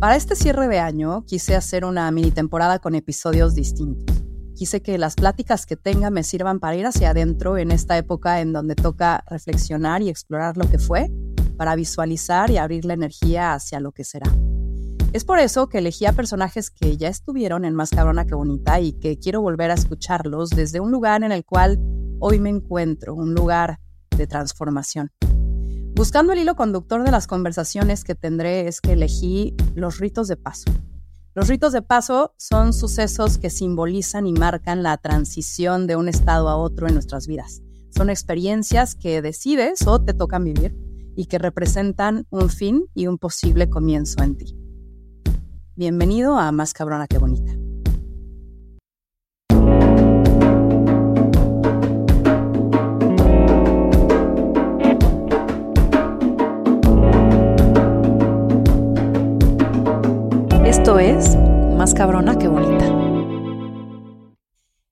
Para este cierre de año quise hacer una mini temporada con episodios distintos. Quise que las pláticas que tenga me sirvan para ir hacia adentro en esta época en donde toca reflexionar y explorar lo que fue, para visualizar y abrir la energía hacia lo que será. Es por eso que elegí a personajes que ya estuvieron en Más cabrona que bonita y que quiero volver a escucharlos desde un lugar en el cual hoy me encuentro, un lugar de transformación. Buscando el hilo conductor de las conversaciones que tendré es que elegí los ritos de paso. Los ritos de paso son sucesos que simbolizan y marcan la transición de un estado a otro en nuestras vidas. Son experiencias que decides o te tocan vivir y que representan un fin y un posible comienzo en ti. Bienvenido a Más cabrona que bonita. Esto es Más cabrona que bonita.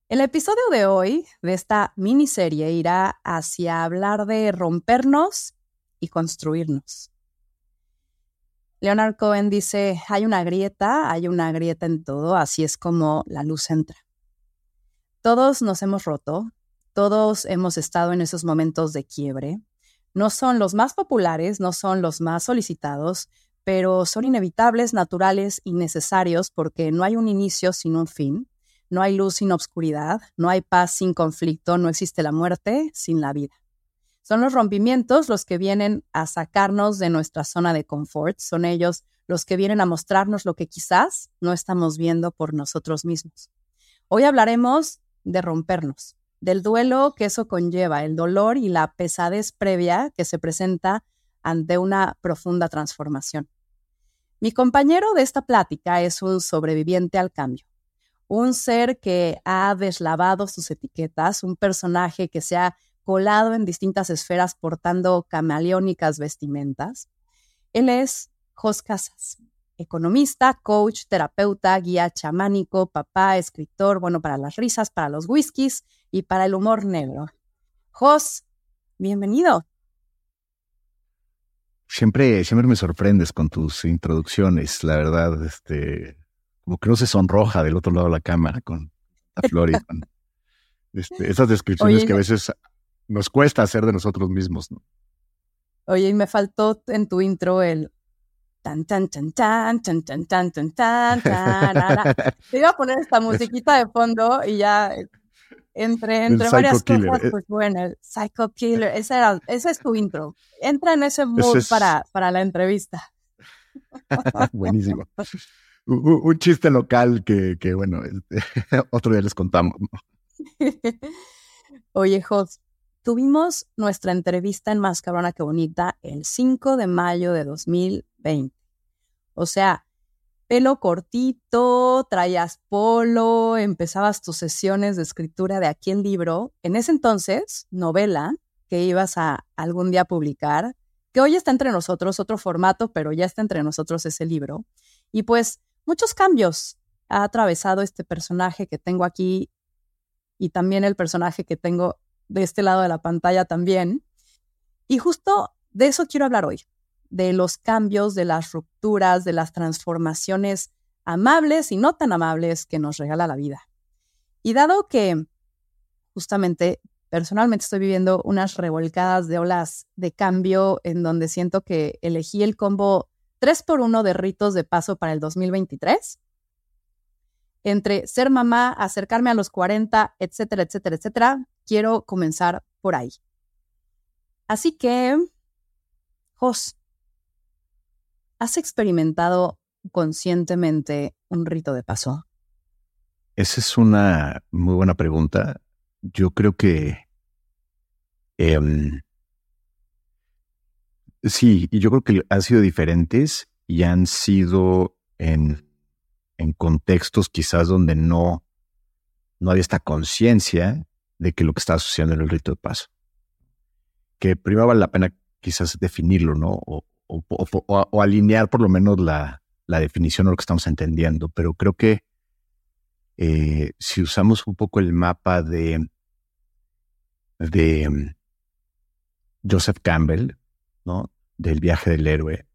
El episodio de hoy de esta miniserie irá hacia hablar de rompernos y construirnos. Leonard Cohen dice, hay una grieta, hay una grieta en todo, así es como la luz entra. Todos nos hemos roto, todos hemos estado en esos momentos de quiebre. No son los más populares, no son los más solicitados, pero son inevitables, naturales y necesarios porque no hay un inicio sin un fin, no hay luz sin obscuridad, no hay paz sin conflicto, no existe la muerte sin la vida. Son los rompimientos los que vienen a sacarnos de nuestra zona de confort, son ellos los que vienen a mostrarnos lo que quizás no estamos viendo por nosotros mismos. Hoy hablaremos de rompernos, del duelo que eso conlleva, el dolor y la pesadez previa que se presenta ante una profunda transformación. Mi compañero de esta plática es un sobreviviente al cambio, un ser que ha deslavado sus etiquetas, un personaje que se ha colado en distintas esferas portando camaleónicas vestimentas. Él es Jos Casas, economista, coach, terapeuta, guía chamánico, papá, escritor, bueno, para las risas, para los whiskies y para el humor negro. Jos, bienvenido. Siempre, siempre me sorprendes con tus introducciones, la verdad, este, como que no se sonroja del otro lado de la cámara con la flor y con este, esas descripciones que a veces nos cuesta hacer de nosotros mismos, ¿no? Oye, y me faltó en tu intro el tan tan tan tan tan tan tan tan tan tan Te iba a poner esta musiquita de fondo y ya entre, entre varias cosas, pues bueno, el Psycho Killer, ese, era, ese es tu intro. Entra en ese mood para, para la entrevista. Buenísimo. Un, un, chiste local que, que bueno, este, otro día les contamos. Oye, Jos, Tuvimos nuestra entrevista en Más Cabrona que Bonita el 5 de mayo de 2020. O sea, pelo cortito, traías polo, empezabas tus sesiones de escritura de aquel libro, en ese entonces, novela, que ibas a algún día publicar, que hoy está entre nosotros, otro formato, pero ya está entre nosotros ese libro. Y pues muchos cambios ha atravesado este personaje que tengo aquí y también el personaje que tengo de este lado de la pantalla también. Y justo de eso quiero hablar hoy, de los cambios, de las rupturas, de las transformaciones amables y no tan amables que nos regala la vida. Y dado que justamente personalmente estoy viviendo unas revolcadas de olas de cambio en donde siento que elegí el combo 3 por 1 de ritos de paso para el 2023, entre ser mamá, acercarme a los 40, etcétera, etcétera, etcétera, quiero comenzar por ahí. Así que, Jos, ¿has experimentado conscientemente un rito de paso? Esa es una muy buena pregunta. Yo creo que em, sí, y yo creo que han sido diferentes y han sido en, en contextos quizás donde no, no había esta conciencia de que lo que estaba sucediendo en el rito de paso. Que primero vale la pena quizás definirlo, ¿no? Alinear por lo menos la, definición de lo que estamos entendiendo. Pero creo que eh, si usamos un poco el mapa de, de mm, Joseph Campbell, ¿no? Del viaje del héroe,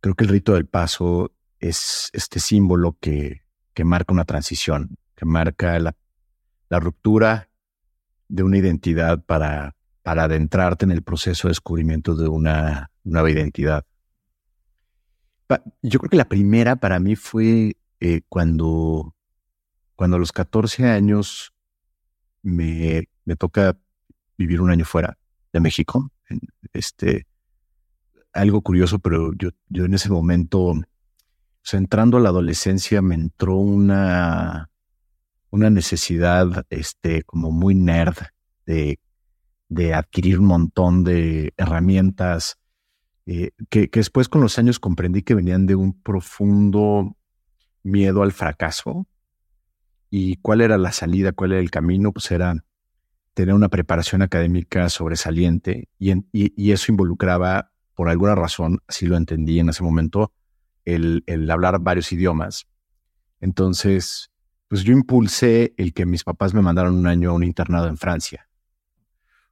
creo que el rito del paso es este símbolo que, que marca una transición, que marca la, la ruptura de una identidad para, para adentrarte en el proceso de descubrimiento de una nueva identidad. Yo creo que la primera para mí fue eh, cuando, cuando a los 14 años me, me toca vivir un año fuera de México. Este, algo curioso, pero yo, yo en ese momento, entrando a la adolescencia, me entró una, una necesidad este, como muy nerd de, de adquirir un montón de herramientas eh, que, que, después con los años comprendí que venían de un profundo miedo al fracaso. ¿Y cuál era la salida? ¿Cuál era el camino? Pues era tener una preparación académica sobresaliente y, y, eso involucraba, por alguna razón, así lo entendí en ese momento, el, el hablar varios idiomas. Entonces, pues yo impulsé el que mis papás me mandaron un año a un internado en Francia,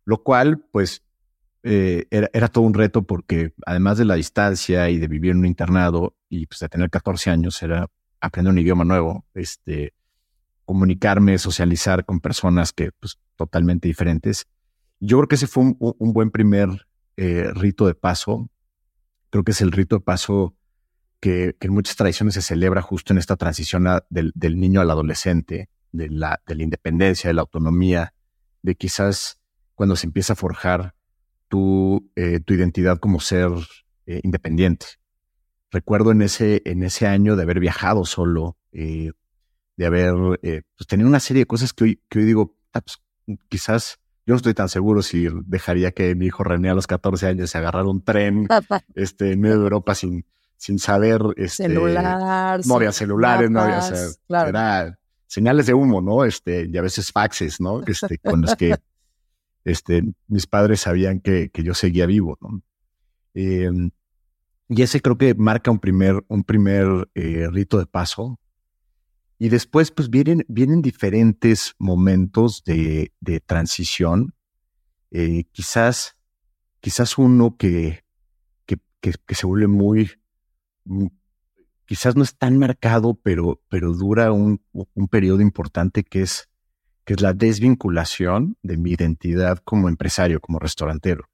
lo cual, pues, eh, era, todo un reto porque además de la distancia y de vivir en un internado y pues de tener 14 años, era aprender un idioma nuevo, este, comunicarme, socializar con personas que, pues, totalmente diferentes. Yo creo que ese fue un, buen primer eh, rito de paso. Creo que es el rito de paso que, en muchas tradiciones se celebra justo en esta transición del, del, niño al adolescente, de la, de la independencia, de la autonomía, de quizás cuando se empieza a forjar tu, eh, tu identidad como ser eh, independiente. Recuerdo en ese, en ese año de haber viajado solo, eh, de haber pues, tenido una serie de cosas que hoy, que hoy digo, ah, pues, quizás yo no estoy tan seguro si dejaría que mi hijo René a los 14 años se agarrara un tren este, en medio de Europa sin, sin saber. Este, Celular. No había celulares, no había. Era señales de humo, ¿no? Este, y a veces faxes, ¿no? Este, con los que este, mis padres sabían que, que yo seguía vivo, ¿no? Em, y ese creo que marca un primer, un primer eh, rito de paso. Y después, pues vienen, vienen diferentes momentos de, de transición. Eh, quizás, quizás uno que, que, que, se vuelve muy, mm, quizás no es tan marcado, pero, pero dura un, un periodo importante que es que es la desvinculación de mi identidad como empresario, como restaurantero.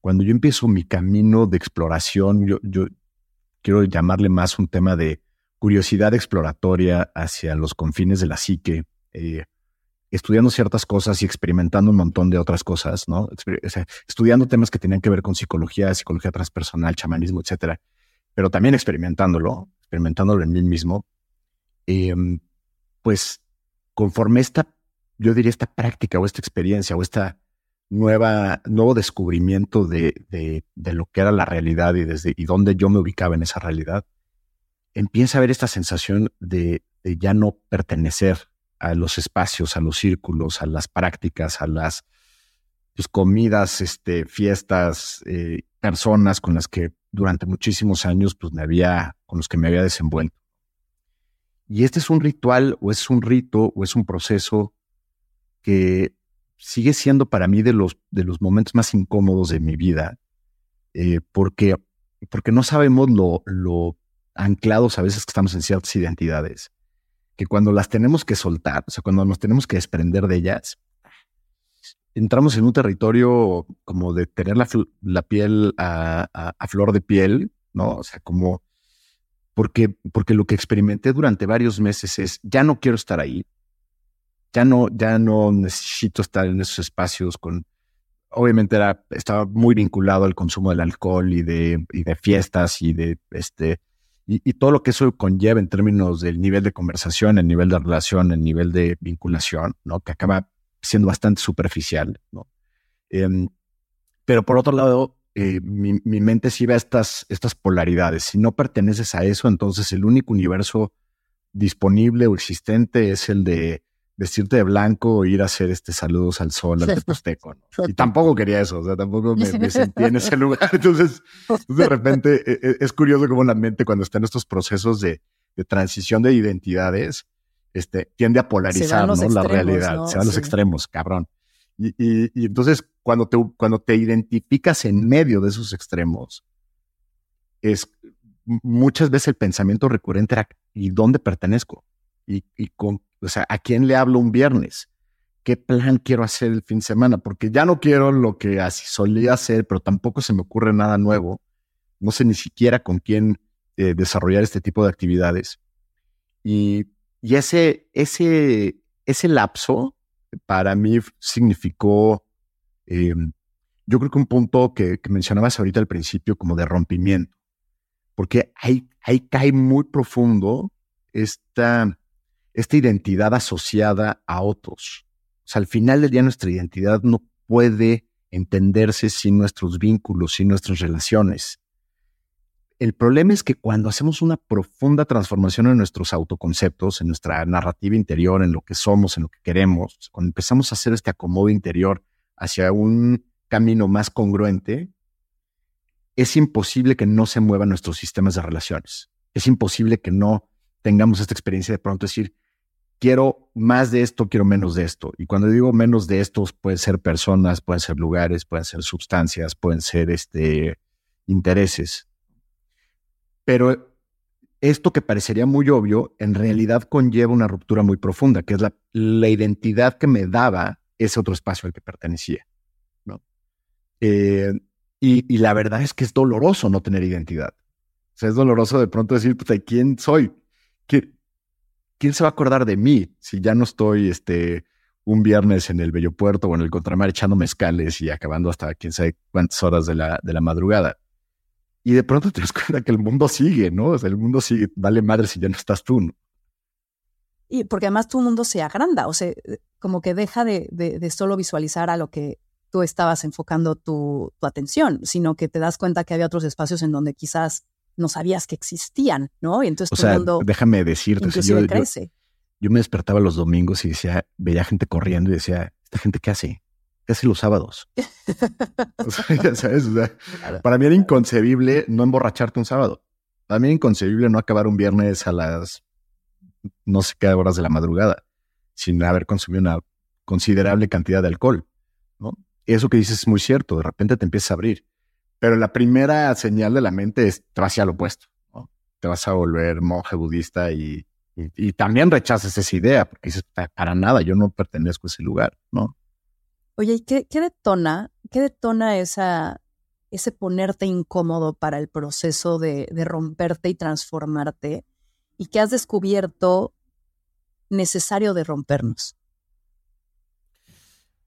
Cuando yo empiezo mi camino de exploración, yo, quiero llamarle más un tema de curiosidad exploratoria hacia los confines de la psique, eh, estudiando ciertas cosas y experimentando un montón de otras cosas, ¿no? estudiando temas que tenían que ver con psicología, psicología transpersonal, chamanismo, etcétera, pero también experimentándolo, experimentándolo en mí mismo, em, pues conforme esta yo diría, esta práctica o esta experiencia o esta nueva, nuevo descubrimiento de, de, lo que era la realidad y desde y dónde yo me ubicaba en esa realidad, empieza a haber esta sensación de, de ya no pertenecer a los espacios, a los círculos, a las prácticas, a las pues, comidas, este, fiestas, eh, personas con las que durante muchísimos años pues, me había, con los que me había desenvuelto. Y este es un ritual o es un rito o es un proceso que sigue siendo para mí de los, de los momentos más incómodos de mi vida, eh, porque, porque no sabemos lo, anclados a veces que estamos en ciertas identidades, que cuando las tenemos que soltar, o sea, cuando nos tenemos que desprender de ellas, entramos en un territorio como de tener la, la piel a, a, flor de piel, ¿no? O sea, como porque, porque lo que experimenté durante varios meses es, ya no quiero estar ahí, ya no, ya no necesito estar en esos espacios con, obviamente era, estaba muy vinculado al consumo del alcohol y de, y de fiestas y de este, y, todo lo que eso conlleva en términos del nivel de conversación, el nivel de relación, el nivel de vinculación, ¿no? Que acaba siendo bastante superficial, ¿no? Em, pero por otro lado, eh, mi, mi, mente sí ve estas, estas polaridades. Si no perteneces a eso, entonces el único universo disponible o existente es el de vestirte de blanco o ir a hacer este saludos al sol, al teposteco. ¿no? Y tampoco quería eso, o sea, tampoco me, me sentí en ese lugar. Entonces, de repente e, e, es, curioso cómo la mente cuando está en estos procesos de, de transición de identidades, este, tiende a polarizar ¿no? la realidad, se van los extremos, cabrón. Y, y, y, entonces, cuando te, cuando te identificas en medio de esos extremos, es, muchas veces el pensamiento recurrente era, ¿y dónde pertenezco? ¿Y, con, o sea, a quién le hablo un viernes? ¿Qué plan quiero hacer el fin de semana? Porque ya no quiero lo que así solía hacer, pero tampoco se me ocurre nada nuevo. No sé ni siquiera con quién eh, desarrollar este tipo de actividades. Y, y ese, ese, ese lapso para mí significó, em, yo creo que un punto que, mencionabas ahorita al principio como de rompimiento, porque ahí, ahí cae muy profundo esta, esta identidad asociada a otros. O sea, al final del día nuestra identidad no puede entenderse sin nuestros vínculos, sin nuestras relaciones. El problema es que cuando hacemos una profunda transformación en nuestros autoconceptos, en nuestra narrativa interior, en lo que somos, en lo que queremos, cuando empezamos a hacer este acomodo interior hacia un camino más congruente, es imposible que no se muevan nuestros sistemas de relaciones. Es imposible que no tengamos esta experiencia de pronto decir, quiero más de esto, quiero menos de esto. Y cuando digo menos de estos, pueden ser personas, pueden ser lugares, pueden ser sustancias, pueden ser este, intereses. Pero esto que parecería muy obvio, en realidad conlleva una ruptura muy profunda, que es la, identidad que me daba ese otro espacio al que pertenecía. ¿no? Eh, y, la verdad es que es doloroso no tener identidad. O sea, es doloroso de pronto decir, ¿quién soy? ¿Quién, ¿Quién se va a acordar de mí si ya no estoy este, un viernes en el Bello Puerto o en el Contramar echando mezcales y acabando hasta quién sabe cuántas horas de la, de la madrugada? Y de pronto te das cuenta que el mundo sigue, ¿no? El mundo sigue, vale madre si ya no estás tú. Y porque además tu mundo se agranda, o sea, como que deja de, de, solo visualizar a lo que tú estabas enfocando tu, tu, atención, sino que te das cuenta que había otros espacios en donde quizás no sabías que existían, ¿no? Y entonces o tu sea, mundo déjame decirte, yo, crece. Yo, me despertaba los domingos y decía, veía gente corriendo y decía, ¿esta gente qué hace? ¿Qué hace los sábados? para mí era inconcebible no emborracharte un sábado. Para mí era inconcebible no acabar un viernes a las no sé qué horas de la madrugada sin haber consumido una considerable cantidad de alcohol. ¿no? Eso que dices es muy cierto, de repente te empiezas a abrir. Pero la primera señal de la mente es te vas hacia lo opuesto. ¿no? Te vas a volver monje budista y, y, también rechazas esa idea porque dices, para nada, yo no pertenezco a ese lugar, ¿no? Oye, ¿y qué, detona, qué detona esa, ese ponerte incómodo para el proceso de, romperte y transformarte? ¿Y qué has descubierto necesario de rompernos?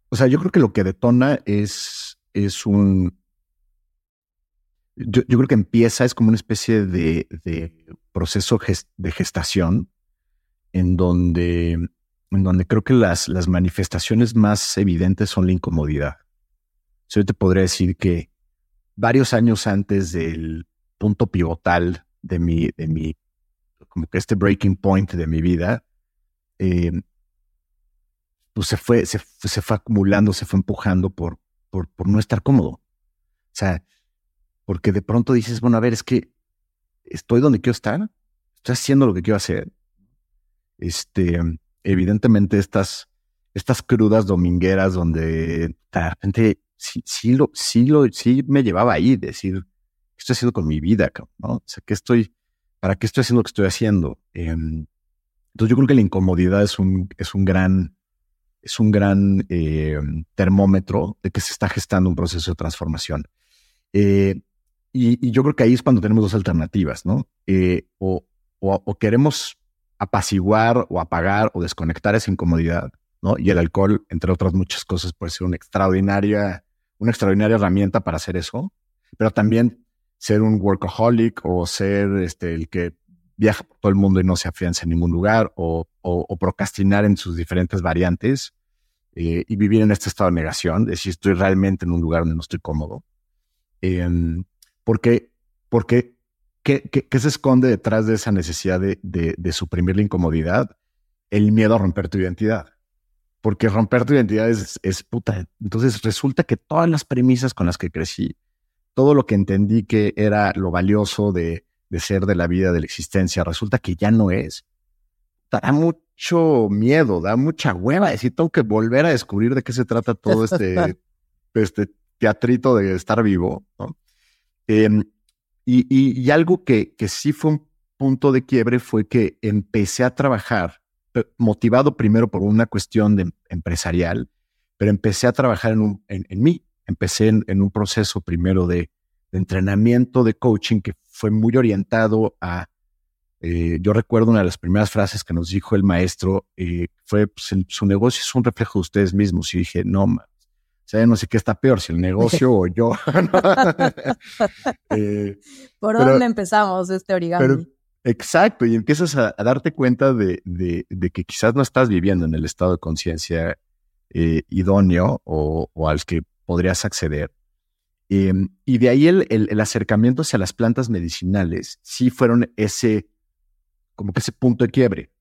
O sea, yo creo que lo que detona es, es un... Yo, creo que empieza, es como una especie de, de proceso de gestación en donde en donde creo que las, las manifestaciones más evidentes son la incomodidad. yo te podría decir que varios años antes del punto pivotal de mi, de mi, como que este breaking point de mi vida, eh, pues se fue, se, se, fue acumulando, se fue empujando por, por, por no estar cómodo. O sea, porque de pronto dices, bueno, a ver, es que estoy donde quiero estar, estoy haciendo lo que quiero hacer. Este, evidentemente estas, estas crudas domingueras donde de repente sí, sí, lo, sí, lo, sí me llevaba ahí, decir, ¿qué estoy haciendo con mi vida? ¿no? O sea, ¿qué estoy, ¿para qué estoy haciendo lo que estoy haciendo? Em, entonces yo creo que la incomodidad es un, es un gran, es un gran em, termómetro de que se está gestando un proceso de transformación. Eh, y, yo creo que ahí es cuando tenemos dos alternativas, ¿no? Eh, o, o, queremos apaciguar o apagar o desconectar esa incomodidad, ¿no? Y el alcohol, entre otras muchas cosas, puede ser una extraordinaria, una extraordinaria herramienta para hacer eso, pero también ser un workaholic o ser este, el que viaja por todo el mundo y no se afianza en ningún lugar o, procrastinar en sus diferentes variantes eh, y vivir en este estado de negación, de si estoy realmente en un lugar donde no estoy cómodo. Em, porque, porque ¿Qué, se esconde detrás de esa necesidad de, suprimir la incomodidad? El miedo a romper tu identidad. Porque romper tu identidad es, puta. Entonces resulta que todas las premisas con las que crecí, todo lo que entendí que era lo valioso de, ser de la vida, de la existencia, resulta que ya no es. Da mucho miedo, da mucha hueva decir, tengo que volver a descubrir de qué se trata todo este, este teatrito de estar vivo. ¿no? Em, Y, algo que, que sí fue un punto de quiebre fue que empecé a trabajar, motivado primero por una cuestión de empresarial, pero empecé a trabajar en, un, en, mí. Empecé en, un proceso primero de, entrenamiento de coaching que fue muy orientado a, eh, yo recuerdo una de las primeras frases que nos dijo el maestro, eh, fue, pues, su negocio es un reflejo de ustedes mismos. Y dije, no, sea, no sé qué está peor, si el negocio o yo. Eh, ¿Por dónde empezamos este origami? exacto, y empiezas a, darte cuenta de, que quizás no estás viviendo en el estado de conciencia idóneo o, o, al que podrías acceder. Em, y de ahí el, acercamiento hacia las plantas medicinales sí fueron ese, como que ese punto de quiebre.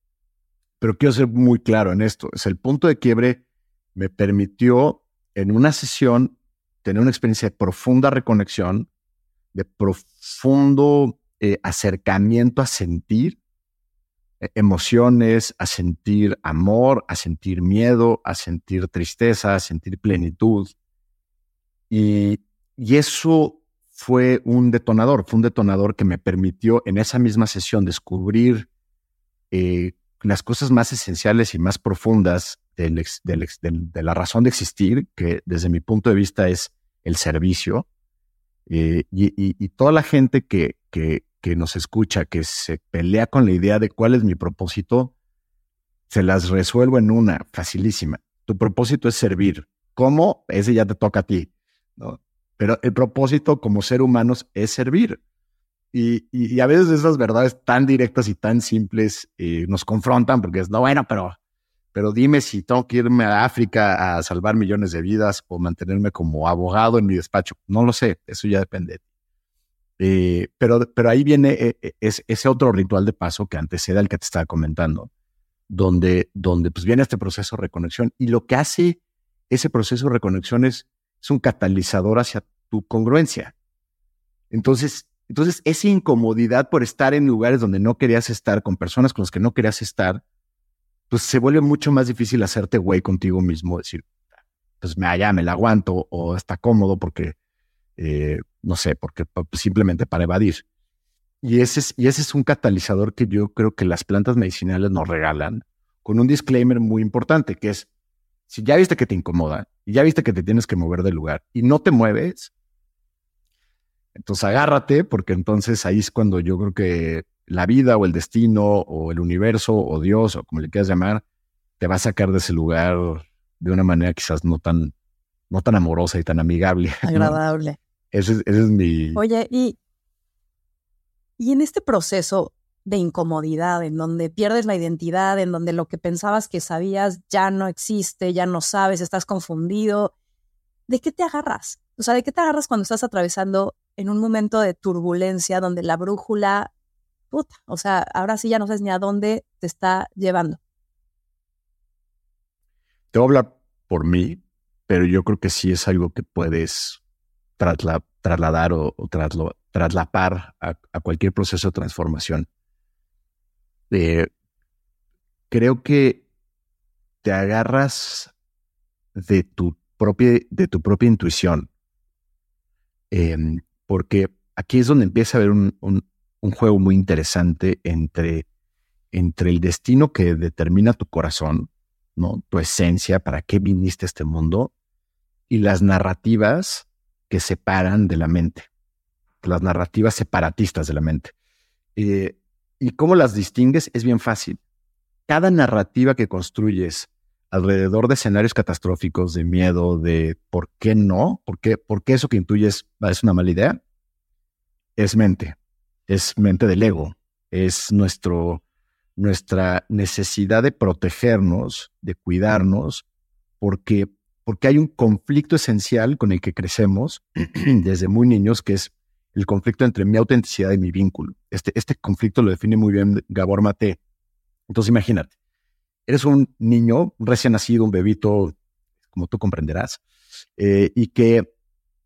Pero quiero ser muy claro en esto. Es el punto de quiebre me permitió en una sesión tener una experiencia de profunda reconexión, de profundo eh, acercamiento a sentir eh, emociones, a sentir amor, a sentir miedo, a sentir tristeza, a sentir plenitud. Y, y eso fue un detonador, fue un detonador que me permitió en esa misma sesión descubrir eh, las cosas más esenciales y más profundas de la razón de existir, que desde mi punto de vista es el servicio. Eh, y, toda la gente que, que, nos escucha, que se pelea con la idea de cuál es mi propósito, se las resuelvo en una, facilísima. Tu propósito es servir. ¿Cómo? Ese ya te toca a ti. ¿no? Pero el propósito como ser humanos es servir. Y, y, a veces esas verdades tan directas y tan simples eh, nos confrontan porque es, no, bueno, pero, pero dime si tengo que irme a África a salvar millones de vidas o mantenerme como abogado en mi despacho. No lo sé, eso ya depende. Eh, pero, pero ahí viene eh, ese otro ritual de paso que antecede al que te estaba comentando, donde, donde pues viene este proceso de reconexión y lo que hace ese proceso de reconexión es es un catalizador hacia tu congruencia. Entonces, entonces, esa incomodidad por estar en lugares donde no querías estar, con personas con las que no querías estar, pues se vuelve mucho más difícil hacerte güey contigo mismo, decir, pues me allá, me la aguanto o está cómodo porque, eh, no sé, porque pues, simplemente para evadir. Y ese, es, y ese es un catalizador que yo creo que las plantas medicinales nos regalan con un disclaimer muy importante, que es, si ya viste que te incomoda y ya viste que te tienes que mover del lugar y no te mueves, entonces agárrate porque entonces ahí es cuando yo creo que la vida o el destino o el universo o Dios o como le quieras llamar, te va a sacar de ese lugar de una manera quizás no tan, no tan amorosa y tan amigable. Agradable. Ese, ese, es mi... Oye, y, y en este proceso, de incomodidad, en donde pierdes la identidad, en donde lo que pensabas que sabías ya no existe, ya no sabes, estás confundido. ¿De qué te agarras? O sea, ¿de qué te agarras cuando estás atravesando en un momento de turbulencia donde la brújula, puta, o sea, ahora sí ya no sabes ni a dónde te está llevando? Te voy a hablar por mí, pero yo creo que sí es algo que puedes trasladar o, traslapar a cualquier proceso de transformación. Eh, creo que te agarras de tu propia, de tu propia intuición. Em, porque aquí es donde empieza a haber un, juego muy interesante entre, entre el destino que determina tu corazón, ¿no? Tu esencia, para qué viniste a este mundo, y las narrativas que separan de la mente, las narrativas separatistas de la mente. Eh, ¿Y cómo las distingues? Es bien fácil. Cada narrativa que construyes alrededor de escenarios catastróficos, de miedo, de por qué no, por qué, por qué eso que intuyes es una mala idea, es mente, es mente del ego, es nuestro, nuestra necesidad de protegernos, de cuidarnos, porque, porque hay un conflicto esencial con el que crecemos desde muy niños, que es el conflicto entre mi autenticidad y mi vínculo. Este, este conflicto lo define muy bien Gabor Mate. Entonces imagínate, eres un niño, recién nacido, un bebito, como tú comprenderás, eh, y, que,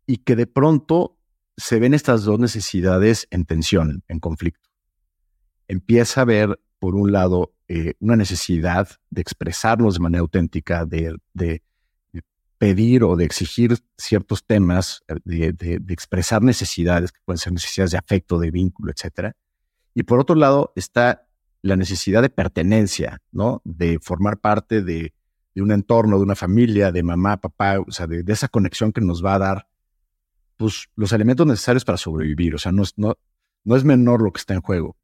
y que de pronto se ven estas dos necesidades en tensión, en conflicto. Empieza a ver, por un lado, eh, una necesidad de expresarnos de manera auténtica, de, de pedir o de exigir ciertos temas, de, de, expresar necesidades, que pueden ser necesidades de afecto, de vínculo, etcétera. Y por otro lado está la necesidad de pertenencia, ¿no? De formar parte de un entorno, de una familia, de mamá, papá, o sea, de, esa conexión que nos va a dar, pues, los elementos necesarios para sobrevivir. O sea, no es, no, no es menor lo que está en juego.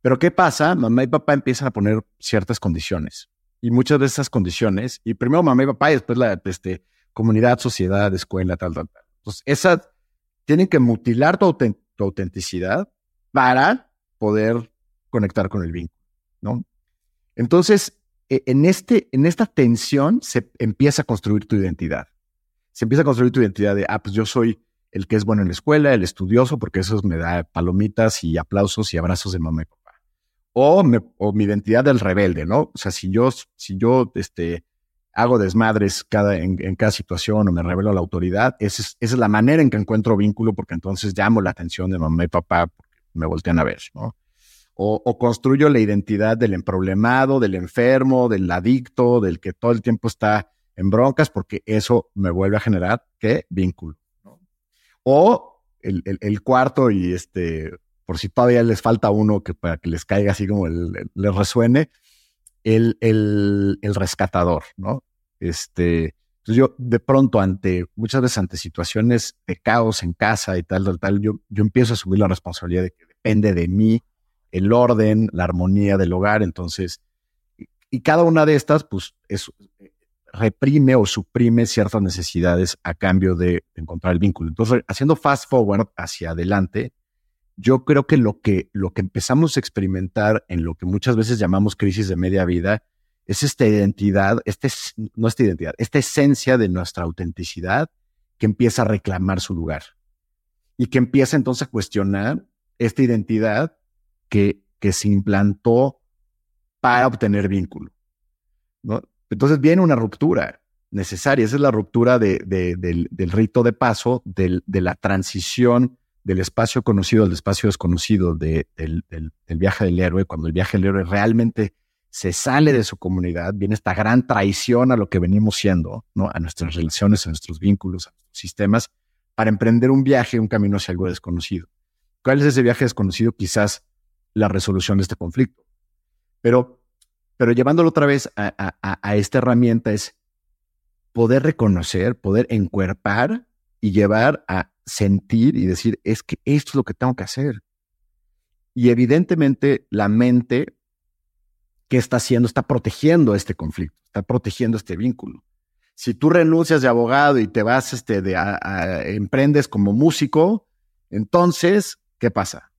Pero ¿qué pasa? Mamá y papá empiezan a poner ciertas condiciones. Y muchas de esas condiciones, y primero mamá y papá y después la este, comunidad, sociedad, escuela, tal, tal, tal. Entonces, esas tienen que mutilar tu, tu autenticidad para poder conectar con el vínculo, ¿no? Entonces, e, en, este, en esta tensión se empieza a construir tu identidad. Se empieza a construir tu identidad de, ah, pues yo soy el que es bueno en la escuela, el estudioso, porque eso me da palomitas y aplausos y abrazos de mamá y papá. O, o mi identidad del rebelde, ¿no? O sea, si yo, si yo este, hago desmadres cada, en, cada situación o me revelo a la autoridad, esa es, la manera en que encuentro vínculo, porque entonces llamo la atención de mamá y papá, porque me voltean a ver, ¿no? o, construyo la identidad del emproblemado, del enfermo, del adicto, del que todo el tiempo está en broncas, porque eso me vuelve a generar, ¿qué? Vínculo. O el, cuarto, y este, por si todavía les falta uno que para que les caiga así como el, les resuene, el, el, rescatador, ¿no? Este, entonces yo de pronto ante, muchas veces ante situaciones de caos en casa y tal, tal, tal, yo, yo empiezo a asumir la responsabilidad de que depende de mí el orden, la armonía del hogar. Entonces, y, cada una de estas, pues, es, reprime o suprime ciertas necesidades a cambio de encontrar el vínculo. Entonces, haciendo fast forward hacia adelante, yo creo que lo que, lo que empezamos a experimentar en lo que muchas veces llamamos crisis de media vida es esta identidad, este, no esta identidad, esta esencia de nuestra autenticidad que empieza a reclamar su lugar y que empieza entonces a cuestionar esta identidad que, se implantó para obtener vínculo. ¿no? Entonces viene una ruptura necesaria. Esa es la ruptura de, del, rito de paso, de la transición del espacio conocido al espacio desconocido, del, viaje del héroe. Cuando el viaje del héroe realmente se sale de su comunidad, viene esta gran traición a lo que venimos siendo, ¿no? a nuestras relaciones, a nuestros vínculos, a nuestros sistemas, para emprender un viaje, un camino hacia algo desconocido. ¿Cuál es ese viaje desconocido? Quizás la resolución de este conflicto. Pero, pero llevándolo otra vez a, esta herramienta es poder reconocer, poder encuerpar y llevar a sentir y decir, es que esto es lo que tengo que hacer. Y evidentemente la mente, ¿qué está haciendo? Está protegiendo este conflicto, está protegiendo este vínculo. Si tú renuncias de abogado y te vas, este, de, emprendes como músico, entonces, ¿qué pasa?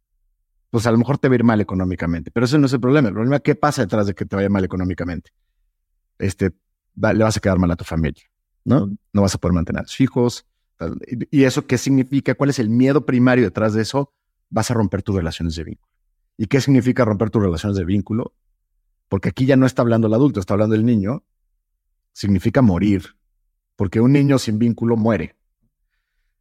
Pues a lo mejor te va a ir mal económicamente. Pero ese no es el problema. El problema es qué pasa detrás de que te vaya mal económicamente. Este, le vas a quedar mal a tu familia, ¿no? No vas a poder mantener a tus hijos. ¿Y eso qué significa? ¿Cuál es el miedo primario detrás de eso? Vas a romper tus relaciones de vínculo. ¿Y qué significa romper tus relaciones de vínculo? Porque aquí ya no está hablando el adulto, está hablando el niño. Significa morir. Porque un niño sin vínculo muere.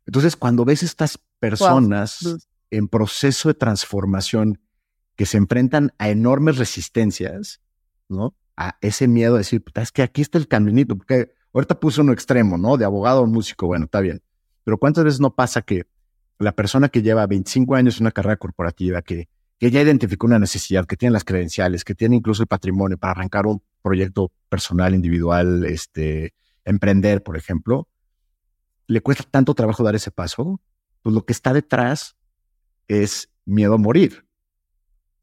Entonces, cuando ves estas personas en proceso de transformación que se enfrentan a enormes resistencias, ¿no? A ese miedo de decir, es que aquí está el caminito, porque ahorita puse uno extremo, ¿no? De abogado o músico, bueno, está bien. Pero ¿cuántas veces no pasa que la persona que lleva 25 años en una carrera corporativa, que, que ya identificó una necesidad, que tiene las credenciales, que tiene incluso el patrimonio para arrancar un proyecto personal, individual, este, emprender, por ejemplo, le cuesta tanto trabajo dar ese paso, pues lo que está detrás es miedo a morir.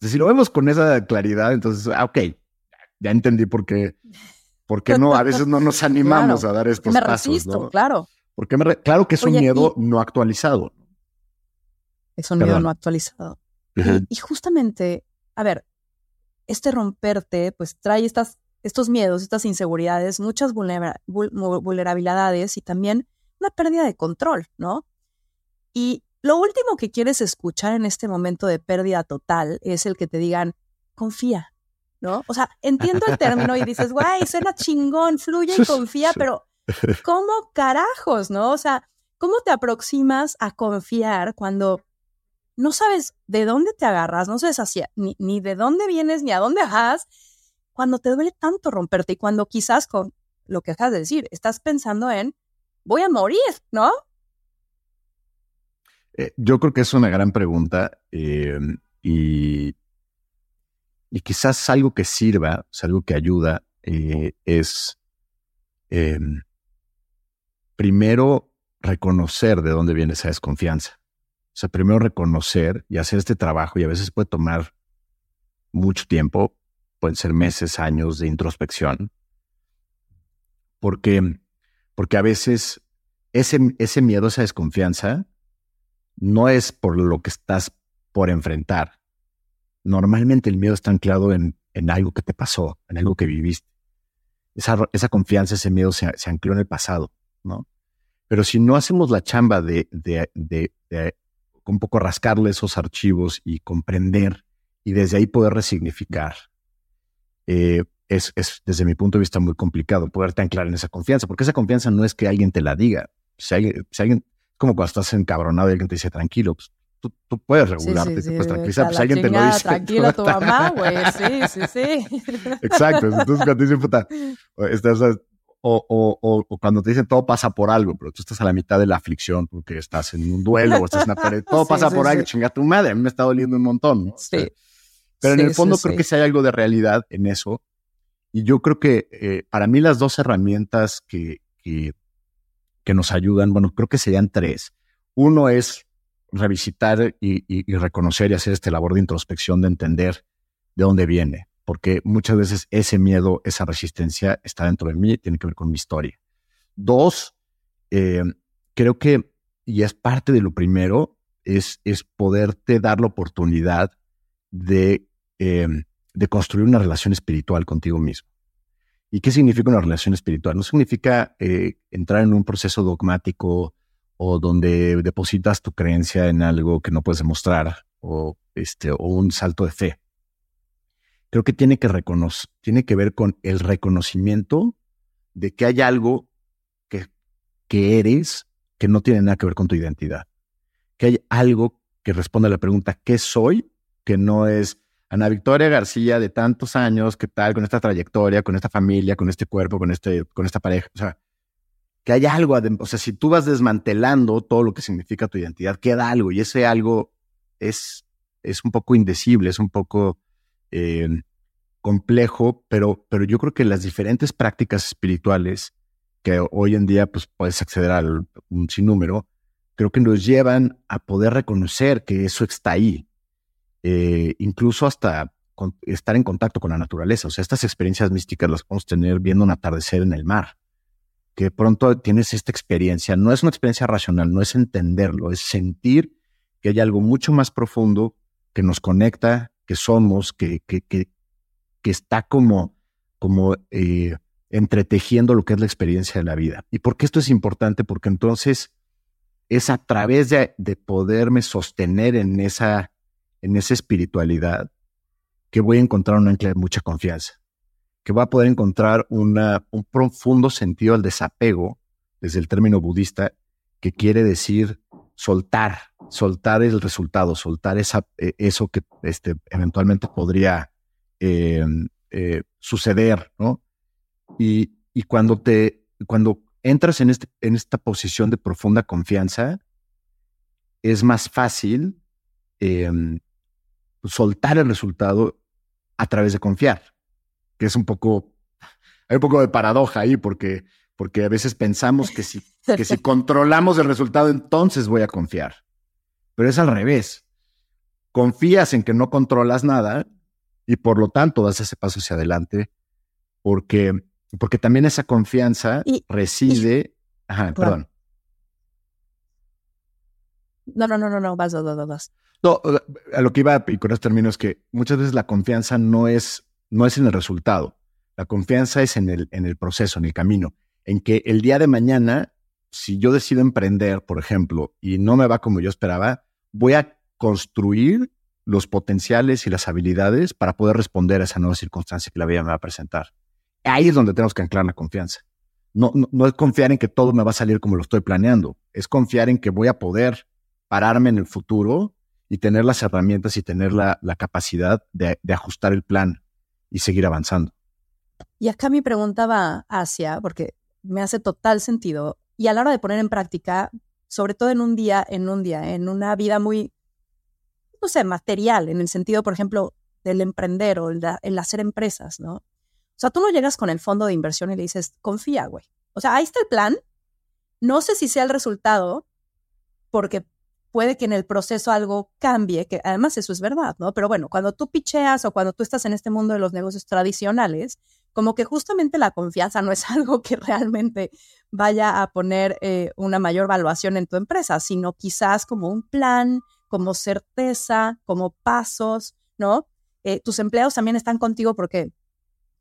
si lo vemos con esa claridad, entonces, ah, ok, ya entendí por qué, por qué no, a veces no nos animamos a dar estos me pasos. Resisto, claro. Porque claro que es un miedo no actualizado. Es un miedo no actualizado. y, justamente, a ver, este romperte, pues trae estas, estos miedos, estas inseguridades, muchas vulnerabilidades y también una pérdida de control, ¿no? Y lo último que quieres escuchar en este momento de pérdida total es el que te digan, confía, ¿no? O sea, entiendo el término y dices, guay, suena chingón, fluye y confía, pero ¿cómo carajos, no? O sea, ¿cómo te aproximas a confiar cuando no sabes de dónde te agarras, no sabes hacia, ni, ni de dónde vienes, ni a dónde vas, cuando te duele tanto romperte y cuando quizás con lo que acabas de decir, estás pensando en, voy a morir, ¿no? Eh, yo creo que es una gran pregunta eh, y, y quizás algo que sirva, algo que ayuda, eh, es primero reconocer de dónde viene esa desconfianza. O sea, primero reconocer y hacer este trabajo y a veces puede tomar mucho tiempo, pueden ser meses, años de introspección, porque, porque a veces ese, ese miedo, esa desconfianza, no es por lo que estás por enfrentar. Normalmente el miedo está anclado en, en algo que te pasó, en algo que viviste. Esa, esa confianza, ese miedo se, se, ancló en el pasado, ¿no? Pero si no hacemos la chamba de, de, de, de un poco rascarle esos archivos y comprender y desde ahí poder resignificar, eh, es, es, desde mi punto de vista muy complicado poderte anclar en esa confianza, porque esa confianza no es que alguien te la diga. Si alguien, si alguien como cuando estás encabronado y alguien te dice tranquilo, pues tú, tú puedes regularte, sí, sí, te puedes tranquilizar. Pues alguien te lo dice. Tranquila tu mamá, güey. Sí, sí, sí. Exacto. Entonces cuando te dicen, puta, estás, o, o, o, o, cuando te dicen todo pasa por algo, pero tú estás a la mitad de la aflicción porque estás en un duelo o estás en una pared, todo sí, pasa sí, por algo, chinga tu madre, a mí me está doliendo un montón, ¿no? Sí. pero en el fondo creo que sí hay algo de realidad en eso. Y yo creo que eh, para mí las dos herramientas que, que, que nos ayudan, bueno, creo que serían tres. Uno es revisitar y, reconocer y hacer este labor de introspección, de entender de dónde viene, porque muchas veces ese miedo, esa resistencia está dentro de mí, tiene que ver con mi historia. Dos, eh, creo que, y es parte de lo primero, es, es poderte dar la oportunidad de, eh, de construir una relación espiritual contigo mismo. ¿Y qué significa una relación espiritual? No significa eh, entrar en un proceso dogmático o donde depositas tu creencia en algo que no puedes demostrar o, este, o un salto de fe. Creo que tiene que, reconocer, tiene que ver con el reconocimiento de que hay algo que, que eres que no tiene nada que ver con tu identidad. Que hay algo que responde a la pregunta ¿qué soy? que no es Ana Victoria García de tantos años, ¿qué tal? Con esta trayectoria, con esta familia, con este cuerpo, con, este, con esta pareja. O sea, que hay algo, o sea, si tú vas desmantelando todo lo que significa tu identidad, queda algo y ese algo es, es un poco indecible, es un poco eh, complejo, pero, pero yo creo que las diferentes prácticas espirituales que hoy en día pues, puedes acceder a un sinnúmero, creo que nos llevan a poder reconocer que eso está ahí, eh, incluso hasta estar en contacto con la naturaleza. O sea, estas experiencias místicas las podemos tener viendo un atardecer en el mar, que pronto tienes esta experiencia. No es una experiencia racional, no es entenderlo, es sentir que hay algo mucho más profundo que nos conecta, que somos, que, que, que, que está como, como eh, entretejiendo lo que es la experiencia de la vida. ¿Y por qué esto es importante? Porque entonces es a través de, de poderme sostener en esa en esa espiritualidad que voy a encontrar un ancla de mucha confianza, que voy a poder encontrar un profundo sentido al desapego desde el término budista, que quiere decir soltar, soltar el resultado, soltar esa, eh, eso que este, eventualmente podría eh, eh, suceder, ¿no? Y, y, cuando te, cuando entras en, este, en esta posición de profunda confianza, es más fácil eh, soltar el resultado a través de confiar, que es un poco, hay un poco de paradoja ahí porque, porque a veces pensamos que si, que si controlamos el resultado, entonces voy a confiar. Pero es al revés. Confías en que no controlas nada y por lo tanto das ese paso hacia adelante porque, porque también esa confianza y, reside... Y, ajá, perdón. No, no, no, no, no, vas, vas, vas, vas. No, a lo que iba, y con esto termino, es que muchas veces la confianza no es, no es en el resultado. La confianza es en el, en el proceso, en el camino. En que el día de mañana, si yo decido emprender, por ejemplo, y no me va como yo esperaba, voy a construir los potenciales y las habilidades para poder responder a esa nueva circunstancia que la vida me va a presentar. Ahí es donde tenemos que anclar la confianza. No, no, no es confiar en que todo me va a salir como lo estoy planeando. Es confiar en que voy a poder pararme en el futuro y tener las herramientas y tener la, la capacidad de, de, ajustar el plan y seguir avanzando. Y acá mi pregunta va hacia, porque me hace total sentido, y a la hora de poner en práctica, sobre todo en un día, en un día, en una vida muy, no sé, material, en el sentido, por ejemplo, del emprender o el, hacer empresas, ¿no? O sea, tú no llegas con el fondo de inversión y le dices, confía, güey. O sea, ahí está el plan. No sé si sea el resultado, porque puede que en el proceso algo cambie, que además eso es verdad, ¿no? Pero bueno, cuando tú picheas o cuando tú estás en este mundo de los negocios tradicionales, como que justamente la confianza no es algo que realmente vaya a poner eh, una mayor valuación en tu empresa, sino quizás como un plan, como certeza, como pasos, ¿no? Eh, tus empleados también están contigo porque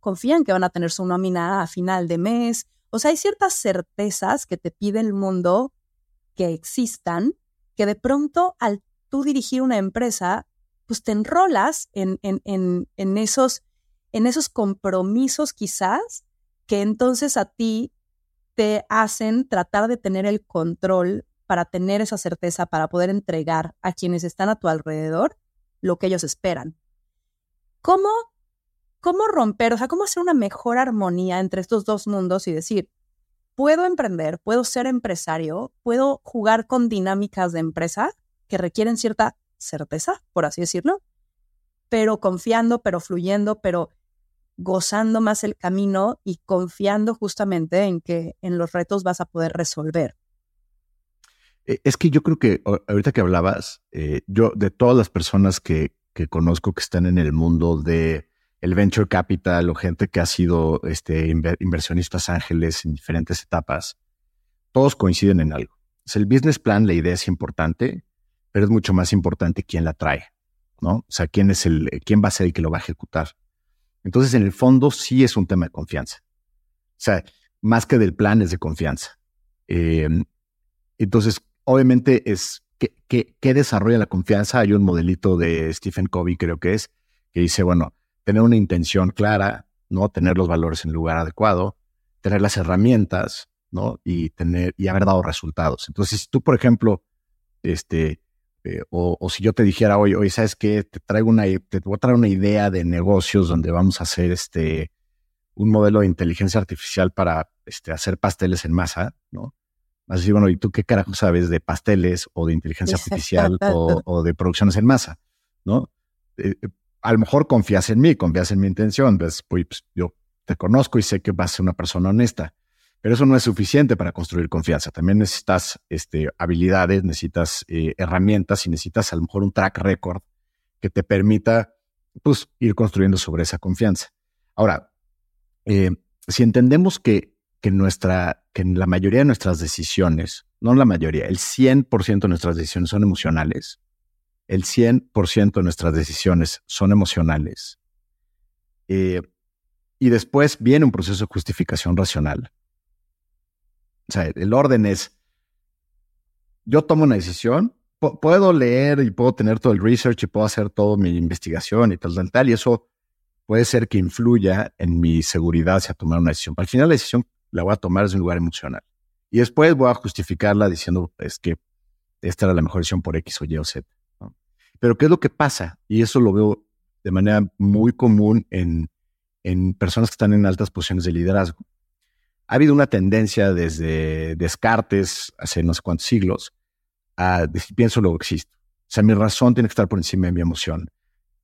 confían que van a tener su nómina a final de mes. O sea, hay ciertas certezas que te pide el mundo que existan que de pronto al tú dirigir una empresa, pues te enrolas en, en, en, en esos, en esos compromisos quizás que entonces a ti te hacen tratar de tener el control para tener esa certeza, para poder entregar a quienes están a tu alrededor lo que ellos esperan. ¿Cómo, cómo romper, o sea, cómo hacer una mejor armonía entre estos dos mundos y decir, puedo emprender, puedo ser empresario, puedo jugar con dinámicas de empresa que requieren cierta certeza, por así decirlo, pero confiando, pero fluyendo, pero gozando más el camino y confiando justamente en que en los retos vas a poder resolver. Eh, es que yo creo que ahorita que hablabas, eh, yo de todas las personas que, que conozco que están en el mundo de el venture capital o gente que ha sido este, inversionistas ángeles en diferentes etapas, todos coinciden en algo. El business plan, la idea es importante, pero es mucho más importante quién la trae, ¿no? O sea, quién es el, quién va a ser el que lo va a ejecutar. Entonces, en el fondo, sí es un tema de confianza. O sea, más que del plan es de confianza. Em, entonces, obviamente es ¿qué, qué desarrolla la confianza. Hay un modelito de Stephen Covey, creo que es, que dice, bueno, tener una intención clara, ¿no? Tener los valores en el lugar adecuado, tener las herramientas, ¿no? Y tener, y haber dado resultados. Entonces, si tú, por ejemplo, este, eh, o, si yo te dijera hoy, hoy, ¿sabes qué? Te traigo una, te voy a traer una idea de negocios donde vamos a hacer este, un modelo de inteligencia artificial para este, hacer pasteles en masa, ¿no? Vas a decir, bueno, ¿y tú qué carajo sabes de pasteles o de inteligencia artificial o, de producciones en masa? ¿No? Eh, a lo mejor confías en mí, confías en mi intención, pues, pues, yo te conozco y sé que vas a ser una persona honesta, pero eso no es suficiente para construir confianza. También necesitas este, habilidades, necesitas eh, herramientas y necesitas a lo mejor un track record que te permita pues, ir construyendo sobre esa confianza. Ahora, eh, si entendemos que, que, nuestra, que la mayoría de nuestras decisiones, no la mayoría, el 100% de nuestras decisiones son emocionales, el 100% de nuestras decisiones son emocionales. Eh, y después viene un proceso de justificación racional. O sea, el orden es, yo tomo una decisión, puedo leer y puedo tener todo el research y puedo hacer toda mi investigación y tal, tal, tal, y eso puede ser que influya en mi seguridad hacia tomar una decisión. Al final la decisión la voy a tomar desde un lugar emocional. Y después voy a justificarla diciendo, es que esta era la mejor decisión por X o Y o Z. Pero ¿qué es lo que pasa? Y eso lo veo de manera muy común en, en personas que están en altas posiciones de liderazgo. Ha habido una tendencia desde Descartes, hace no sé cuántos siglos, a decir, pienso luego existo. O sea, mi razón tiene que estar por encima de mi emoción.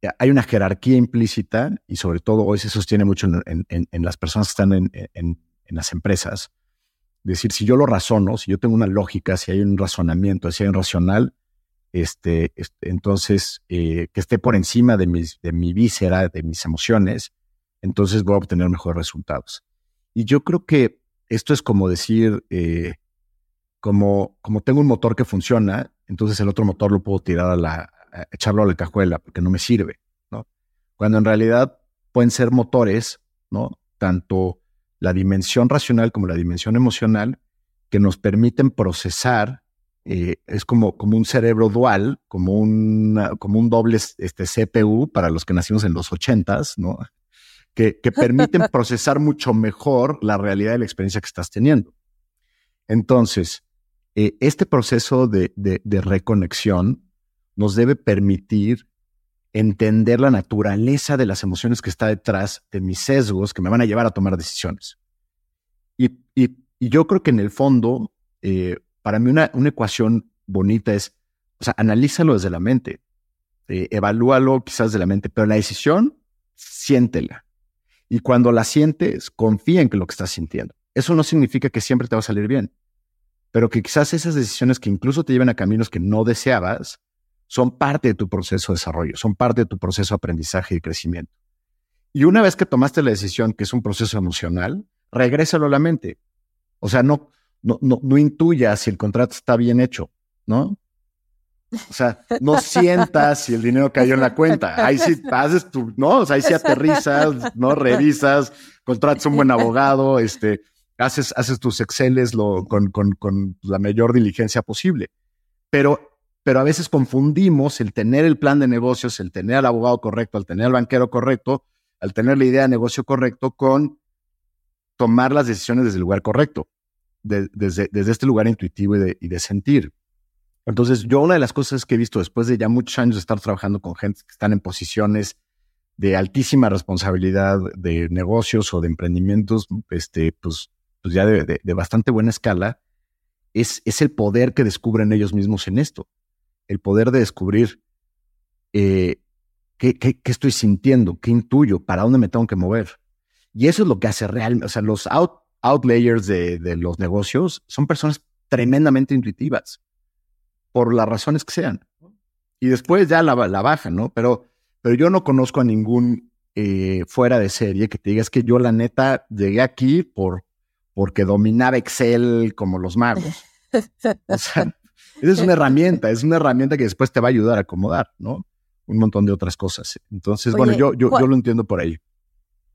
Eh, hay una jerarquía implícita y sobre todo hoy se sostiene mucho en, las personas que están en, en, las empresas. Decir, si yo lo razono, si yo tengo una lógica, si hay un razonamiento, si hay un racional, este, entonces, eh, que esté por encima de, mis, de mi víscera, de mis emociones, entonces voy a obtener mejores resultados. Y yo creo que esto es como decir, eh, como, como tengo un motor que funciona, entonces el otro motor lo puedo tirar a la, echarlo a la cajuela porque no me sirve, ¿no? Cuando en realidad pueden ser motores, ¿no? Tanto la dimensión racional como la dimensión emocional que nos permiten procesar eh, es como, como un cerebro dual, como, como un doble este, CPU para los que nacimos en los ochentas, ¿no? Que, que permiten procesar mucho mejor la realidad de la experiencia que estás teniendo. Entonces, eh, este proceso de, de, reconexión nos debe permitir entender la naturaleza de las emociones que está detrás de mis sesgos que me van a llevar a tomar decisiones. Y, yo creo que en el fondo, eh, para mí una, una, ecuación bonita es, o sea, analízalo desde la mente, eh, evalúalo quizás de la mente, pero la decisión, siéntela. Y cuando la sientes, confía en que lo que estás sintiendo. Eso no significa que siempre te va a salir bien, pero que quizás esas decisiones que incluso te lleven a caminos que no deseabas, son parte de tu proceso de desarrollo, son parte de tu proceso de aprendizaje y crecimiento. Y una vez que tomaste la decisión, que es un proceso emocional, regrésalo a la mente. O sea, no, no, no, no intuyas si el contrato está bien hecho, ¿no? O sea, no sientas si el dinero cayó en la cuenta. Ahí sí haces tu, ¿no? O sea, ahí sí aterrizas, ¿no? Revisas, contratas un buen abogado, este, haces, haces tus Exceles lo, con, con, con la mayor diligencia posible. Pero, pero a veces confundimos el tener el plan de negocios, el tener al abogado correcto, el tener al banquero correcto, al tener la idea de negocio correcto con tomar las decisiones desde el lugar correcto, desde, desde este lugar intuitivo y de, y de sentir. Entonces, yo una de las cosas que he visto después de ya muchos años de estar trabajando con gente que están en posiciones de altísima responsabilidad de negocios o de emprendimientos, este, pues, pues ya de, bastante buena escala, es, es, el poder que descubren ellos mismos en esto. El poder de descubrir eh, qué, qué, estoy sintiendo, qué intuyo, para dónde me tengo que mover. Y eso es lo que hace realmente, o sea, los out, outlayers de, de los negocios son personas tremendamente intuitivas por las razones que sean. Y después ya la, la bajan, ¿no? Pero, pero yo no conozco a ningún eh, fuera de serie que te diga es que yo la neta llegué aquí por, porque dominaba Excel como los magos. O sea, es una herramienta, es una herramienta que después te va a ayudar a acomodar, ¿no? Un montón de otras cosas. Entonces, bueno, yo, yo, yo lo entiendo por ahí.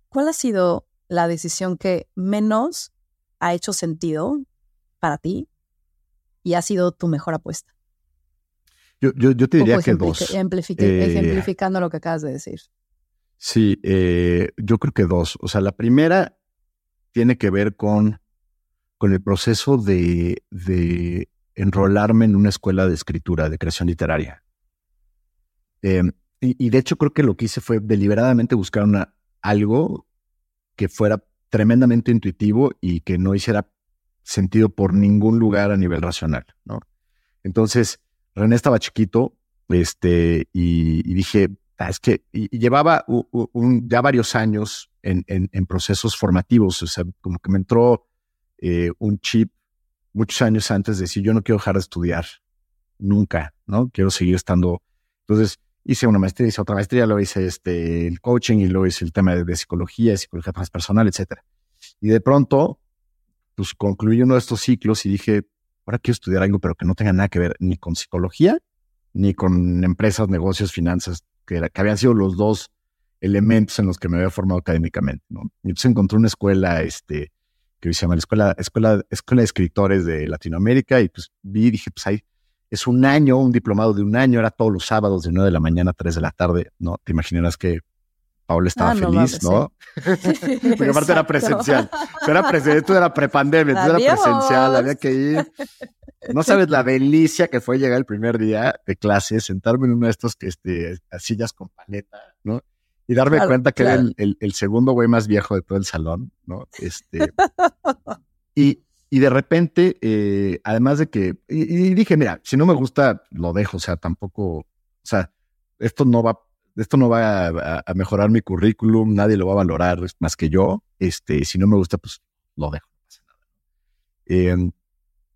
¿Cuál ha sido la decisión que menos ha hecho sentido para ti y ha sido tu mejor apuesta? Yo, yo, yo te diría que dos. Eh, ejemplificando lo que acabas de decir. Sí, eh, yo creo que dos. O sea, la primera tiene que ver con, con el proceso de, de enrolarme en una escuela de escritura, de creación literaria. Em, y, de hecho creo que lo que hice fue deliberadamente buscar una, algo que fuera tremendamente intuitivo y que no hiciera sentido por ningún lugar a nivel racional, ¿no? Entonces, René estaba chiquito, este, y, dije, ah, es que y, llevaba ya varios años en, en, procesos formativos, o sea, como que me entró eh, un chip muchos años antes de decir, yo no quiero dejar de estudiar nunca, ¿no? Quiero seguir estando. Entonces, hice una maestría, hice otra maestría, luego hice este, el coaching y luego hice el tema de, psicología, psicología transpersonal, etcétera. Y de pronto, pues concluí uno de estos ciclos y dije, ahora quiero estudiar algo, pero que no tenga nada que ver ni con psicología, ni con empresas, negocios, finanzas, que, que habían sido los dos elementos en los que me había formado académicamente. ¿no? Y entonces encontré una escuela, este, que se llama la escuela, escuela, escuela de escritores de Latinoamérica, y pues vi dije, pues ahí es un año, un diplomado de un año, era todos los sábados de 9 de la mañana a 3 de la tarde, ¿no? Te imaginarás que Paula estaba ah, feliz, ¿no? Porque aparte era presencial. era presencial, esto era prepandemia, entonces era presencial, había que ir. No sabes la delicia que fue llegar el primer día de clase, sentarme en uno de estos este, sillas con paleta, ¿no? Y darme cuenta que era el, segundo güey más viejo de todo el salón, ¿no? Este, y, y de repente, eh, además de que, y, dije, mira, si no me gusta, lo dejo, o sea, tampoco, o sea, esto no va esto no va a, mejorar mi currículum, nadie lo va a valorar más que yo. Este, si no me gusta, pues lo dejo. Em,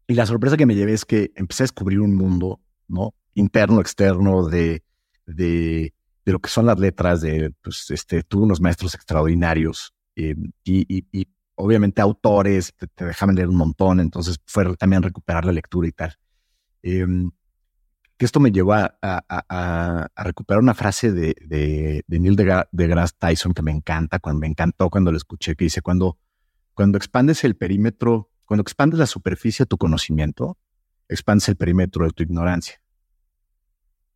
y la sorpresa que me llevé es que empecé a descubrir un mundo, ¿no? Interno, externo, de, de, de lo que son las letras, de, pues, este, tuve unos maestros extraordinarios em, y, y, obviamente autores, te, dejaban leer un montón, entonces fue también recuperar la lectura y tal. Em, que esto me llevó a, recuperar una frase de, de, de Neil deGrasse Tyson que me encanta, cuando me encantó cuando lo escuché, que dice, cuando, cuando expandes el perímetro, cuando expandes la superficie de tu conocimiento, expandes el perímetro de tu ignorancia.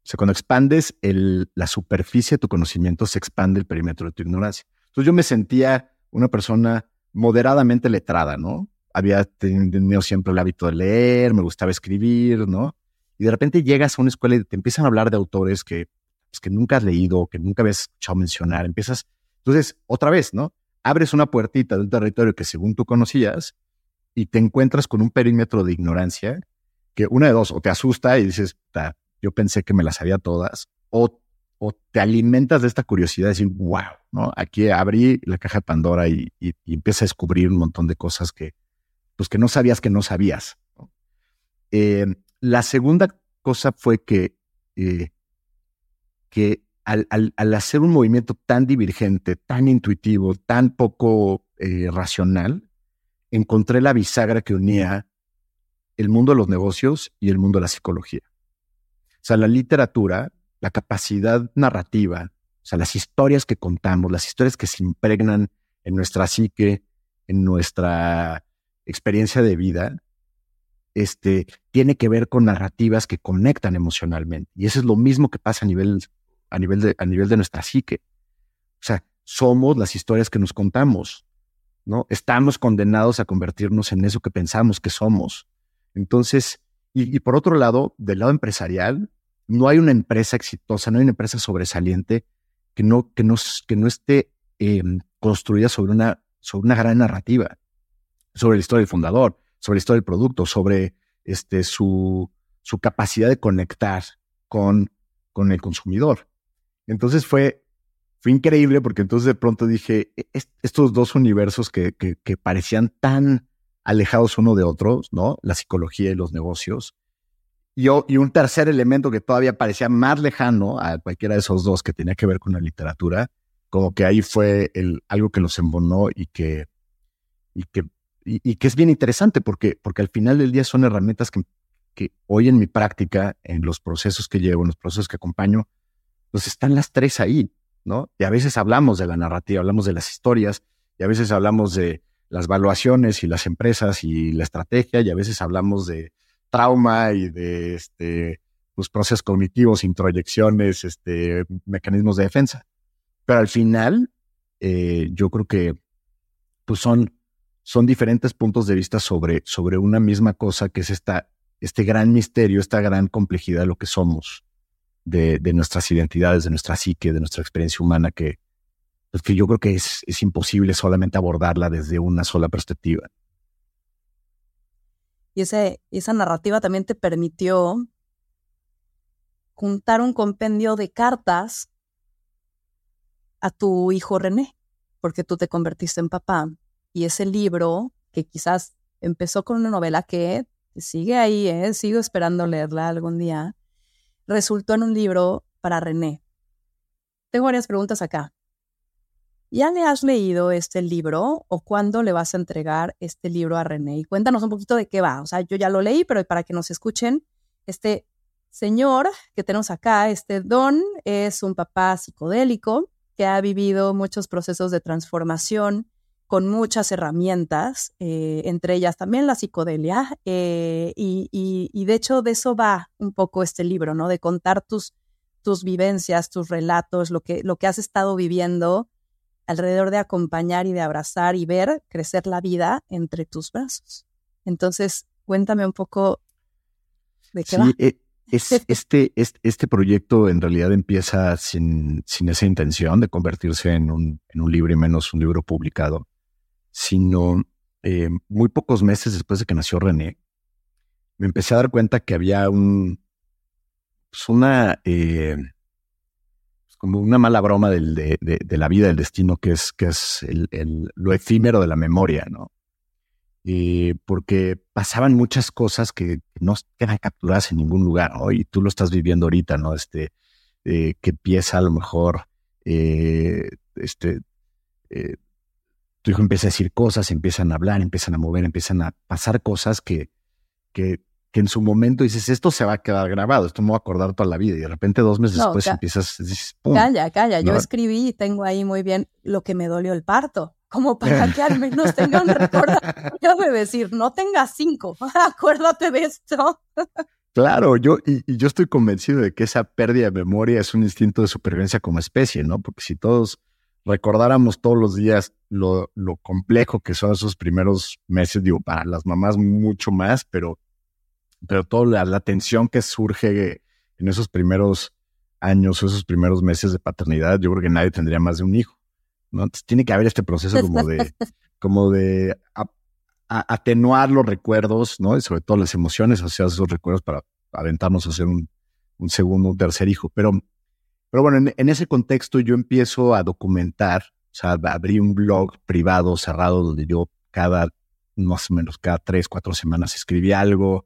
O sea, cuando expandes la superficie de tu conocimiento, se expande el perímetro de tu ignorancia. Entonces yo me sentía una persona moderadamente letrada, ¿no? Había tenido siempre el hábito de leer, me gustaba escribir, ¿no? y de repente llegas a una escuela y te empiezan a hablar de autores que pues, que nunca has leído, que nunca habías escuchado mencionar. Empiezas, entonces, otra vez, ¿no? Abres una puertita de un territorio que según tú conocías y te encuentras con un perímetro de ignorancia que una de dos, o te asusta y dices, yo pensé que me las sabía todas, o, o te alimentas de esta curiosidad de decir, wow, ¿no? Aquí abrí la caja de Pandora y, y, empiezas a descubrir un montón de cosas que, pues que no sabías que no sabías. Eh, la segunda cosa fue que, eh, que al, al, hacer un movimiento tan divergente, tan intuitivo, tan poco eh, racional, encontré la bisagra que unía el mundo de los negocios y el mundo de la psicología. O sea, la literatura, la capacidad narrativa, o sea, las historias que contamos, las historias que se impregnan en nuestra psique, en nuestra experiencia de vida, este, tiene que ver con narrativas que conectan emocionalmente. Y eso es lo mismo que pasa a nivel, a nivel, de, a nivel de nuestra psique. O sea, somos las historias que nos contamos, ¿no? Estamos condenados a convertirnos en eso que pensamos que somos. Entonces, y, por otro lado, del lado empresarial, no hay una empresa exitosa, no hay una empresa sobresaliente que no, que no, que no esté em, construida sobre una, sobre una gran narrativa, sobre la historia del fundador, sobre la historia del producto, sobre este, su, su capacidad de conectar con, con el consumidor. Entonces fue, fue increíble porque entonces de pronto dije, e, estos dos universos que, que, que parecían tan alejados uno de otros, ¿no? La psicología y los negocios. Y, y un tercer elemento que todavía parecía más lejano a cualquiera de esos dos que tenía que ver con la literatura, como que ahí fue el, algo que los embonó y que, y que, y, que es bien interesante porque, porque al final del día son herramientas que, que hoy en mi práctica, en los procesos que llevo, en los procesos que acompaño, pues están las tres ahí, ¿no? Y a veces hablamos de la narrativa, hablamos de las historias, y a veces hablamos de, las valuaciones y las empresas y la estrategia, y a veces hablamos de trauma y de este, pues, procesos cognitivos, introyecciones, este, mecanismos de defensa. Pero al final, eh, yo creo que pues son, son diferentes puntos de vista sobre, sobre una misma cosa que es esta, este gran misterio, esta gran complejidad de lo que somos, de, de nuestras identidades, de nuestra psique, de nuestra experiencia humana que, pues que yo creo que es, es imposible solamente abordarla desde una sola perspectiva. Y esa narrativa también te permitió juntar un compendio de cartas a tu hijo René, porque tú te convertiste en papá. Y ese libro, que quizás empezó con una novela que sigue ahí, ¿eh? sigo esperando leerla algún día, resultó en un libro para René. Tengo varias preguntas acá. ¿Ya le has leído este libro o cuándo le vas a entregar este libro a René? Y cuéntanos un poquito de qué va. O sea, yo ya lo leí, pero para que nos escuchen, este señor que tenemos acá, este Don, es un papá psicodélico que ha vivido muchos procesos de transformación con muchas herramientas, eh, entre ellas también la psicodelia. Eh, y, y, de hecho de eso va un poco este libro, ¿no? De contar tus, tus vivencias, tus relatos, lo que, lo que has estado viviendo alrededor de acompañar y de abrazar y ver crecer la vida entre tus brazos. Entonces, cuéntame un poco de qué va. Eh, es, este, este, este, proyecto en realidad empieza sin, sin esa intención de convertirse en un, en un libro y menos un libro publicado, sino eh, muy pocos meses después de que nació René, me empecé a dar cuenta que había un, pues una, eh, como una mala broma de, la vida, del destino, que es, lo efímero de la memoria, ¿no? Y porque pasaban muchas cosas que no quedan capturadas en ningún lugar, ¿no? Y tú lo estás viviendo ahorita, ¿no? Este, eh, que empieza a lo mejor, eh, este, eh, tu hijo empieza a decir cosas, empiezan a hablar, empiezan a mover, empiezan a pasar cosas que, que que en su momento dices, esto se va a quedar grabado, esto me va a acordar toda la vida. Y de repente dos meses después empiezas, dices, Calla, calla, yo escribí y tengo ahí muy bien lo que me dolió el parto, como para que al menos tenga un recordatorio de decir, no tengas cinco, acuérdate de esto. Claro, yo, y, y, yo estoy convencido de que esa pérdida de memoria es un instinto de supervivencia como especie, ¿no? Porque si todos recordáramos todos los días lo, lo complejo que son esos primeros meses, digo, para las mamás mucho más, pero pero toda la, tensión que surge en esos primeros años o esos primeros meses de paternidad, yo creo que nadie tendría más de un hijo. ¿no? Entonces tiene que haber este proceso como de, como de atenuar los recuerdos, ¿no? Y sobre todo las emociones asociadas a esos recuerdos para aventarnos a hacer un, segundo, un tercer hijo. Pero, pero bueno, en, ese contexto yo empiezo a documentar, o sea, abrí un blog privado, cerrado, donde yo cada, más o menos cada tres, cuatro semanas escribía algo,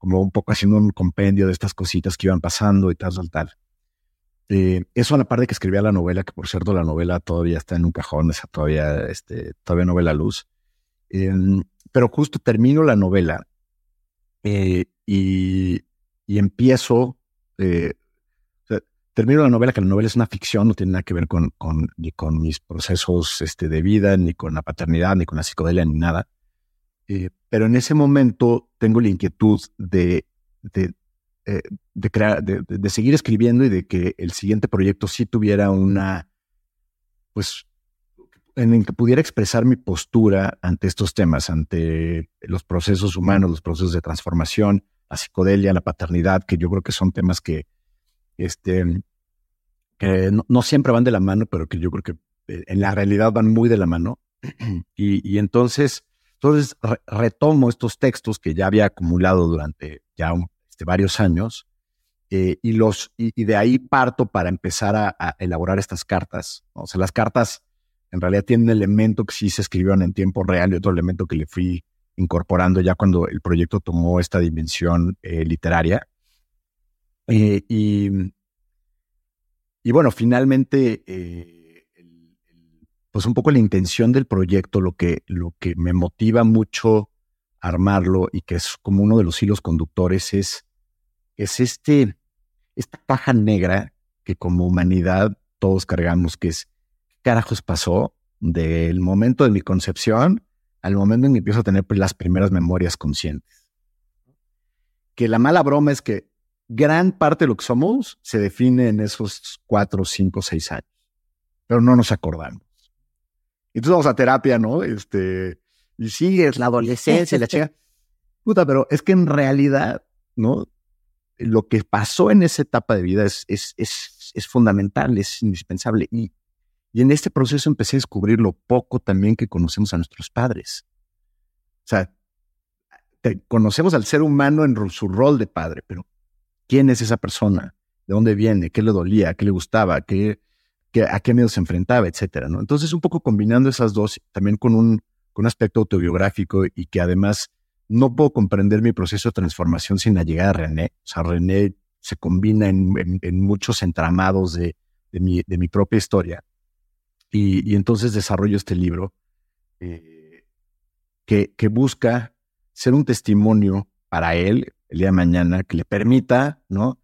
como un poco haciendo un compendio de estas cositas que iban pasando y tal, tal, tal. Eh, eso a la par de que escribía la novela, que por cierto la novela todavía está en un cajón, esa todavía, este, todavía no ve la luz. Em, pero justo termino la novela eh, y, empiezo, eh, termino la novela, que la novela es una ficción, no tiene nada que ver con, con, ni con mis procesos este, de vida, ni con la paternidad, ni con la psicodelia, ni nada. Eh, pero en ese momento tengo la inquietud de, de, de crear, de, de, seguir escribiendo y de que el siguiente proyecto sí tuviera una, pues, en el que pudiera expresar mi postura ante estos temas, ante los procesos humanos, los procesos de transformación, la psicodelia, la paternidad, que yo creo que son temas que, este, que no, siempre van de la mano, pero que yo creo que eh, en la realidad van muy de la mano. Y, entonces, entonces retomo estos textos que ya había acumulado durante ya este, varios años eh, y, los, y, de ahí parto para empezar a, elaborar estas cartas. O sea, las cartas en realidad tiene un elemento que sí se escribieron en tiempo real y otro elemento que le fui incorporando ya cuando el proyecto tomó esta dimensión eh, literaria. Eh, y, y, bueno, finalmente, pues un poco la intención del proyecto, lo que, lo que me motiva mucho armarlo y que es como uno de los hilos conductores es, es este, esta caja negra que como humanidad todos cargamos, que es carajos pasó del momento de mi concepción al momento en que empiezo a tener pues, las primeras memorias conscientes. Que la mala broma es que gran parte de lo que somos se define en esos cuatro, cinco, seis años, pero no nos acordamos. Entonces vamos a terapia, ¿no? Este, y sigues la adolescencia, la chica. Puta, pero es que en realidad, ¿no? Lo que pasó en esa etapa de vida es, es, es, es fundamental, es indispensable. Y y en este proceso empecé a descubrir lo poco también que conocemos a nuestros padres. O sea, conocemos al ser humano en su rol de padre, pero ¿quién es esa persona? ¿De dónde viene? ¿Qué le dolía? ¿Qué le gustaba? ¿Qué, a qué miedo se enfrentaba? Etcétera. ¿no? Entonces, un poco combinando esas dos, también con un, con un aspecto autobiográfico y que además no puedo comprender mi proceso de transformación sin la llegada de René. O sea, René se combina en, muchos entramados de, de, mi, de mi propia historia. Y, entonces desarrollo este libro eh, que, que, busca ser un testimonio para él el día de mañana que le permita, ¿no?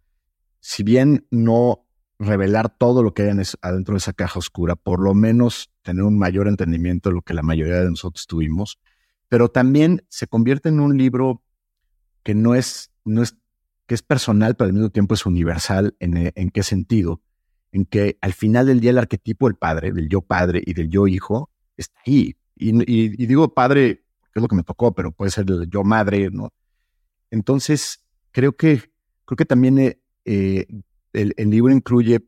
Si bien no revelar todo lo que hay adentro de esa caja oscura, por lo menos tener un mayor entendimiento de lo que la mayoría de nosotros tuvimos, pero también se convierte en un libro que no es, no es, que es personal, pero al mismo tiempo es universal. ¿En, en qué sentido? en que al final del día el arquetipo del padre, del yo padre y del yo hijo, está ahí. Y, digo padre, porque es lo que me tocó, pero puede ser el yo madre, ¿no? Entonces, creo que, creo que también eh, el, libro incluye,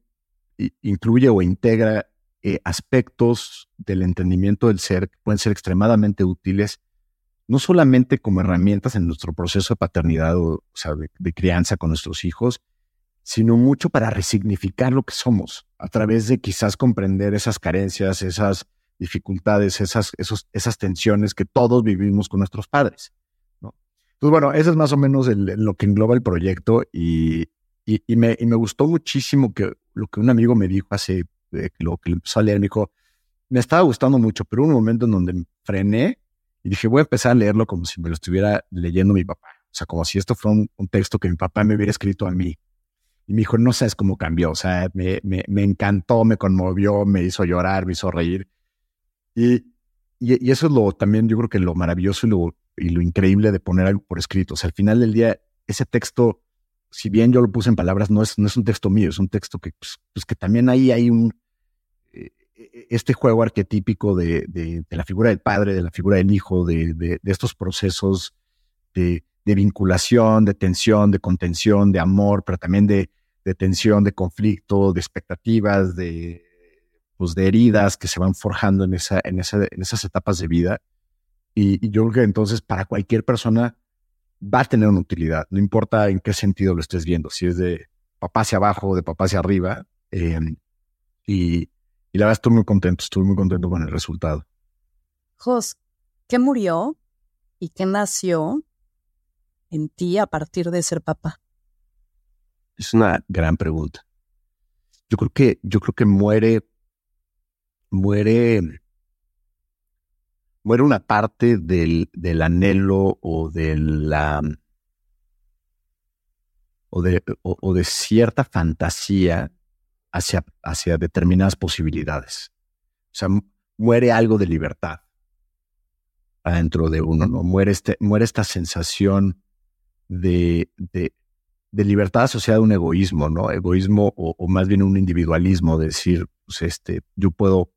incluye o integra eh, aspectos del entendimiento del ser que pueden ser extremadamente útiles, no solamente como herramientas en nuestro proceso de paternidad o, sea, de crianza con nuestros hijos, sino mucho para resignificar lo que somos, a través de quizás comprender esas carencias, esas dificultades, esas, esos, esas tensiones que todos vivimos con nuestros padres. Entonces, bueno, eso es más o menos lo que engloba el proyecto y, y, me, y, me, gustó muchísimo que lo que un amigo me dijo hace, eh, lo que empezó a leer, me dijo, me estaba gustando mucho, pero un momento en donde frené y dije, voy a empezar a leerlo como si me lo estuviera leyendo mi papá. O sea, como si esto fuera un texto que mi papá me hubiera escrito a mí. Y me dijo, no sabes cómo cambió. O sea, me, me, me encantó, me conmovió, me hizo llorar, me hizo reír. Y, y, eso es lo también, yo creo que lo maravilloso y lo, y lo increíble de poner algo por escrito. O sea, al final del día, ese texto, si bien yo lo puse en palabras, no es, no es un texto mío, es un texto que, pues, pues que también ahí hay un, eh, este juego arquetípico de, de, la figura del padre, de la figura del hijo, de, de, estos procesos de, vinculación, de tensión, de contención, de amor, pero también de, de tensión, de conflicto, de expectativas, de, pues, de heridas que se van forjando en, esa, en, esa, en esas etapas de vida. Y, y, yo creo que entonces para cualquier persona va a tener una utilidad, no importa en qué sentido lo estés viendo, si es de papá hacia abajo o de papá hacia arriba. Eh, y, y la verdad estoy muy contento, estoy muy contento con el resultado. Jos, ¿qué murió y qué nació en ti a partir de ser papá? Es una gran pregunta. Yo creo que, yo creo que muere, muere, muere una parte del, del anhelo o de la o de, o, de cierta fantasía hacia, hacia determinadas posibilidades. O sea, muere algo de libertad adentro de uno, ¿no? Muere, este, muere esta sensación de, de, libertad asociada a un egoísmo, ¿no? Egoísmo o, más bien un individualismo, decir, pues este, yo puedo,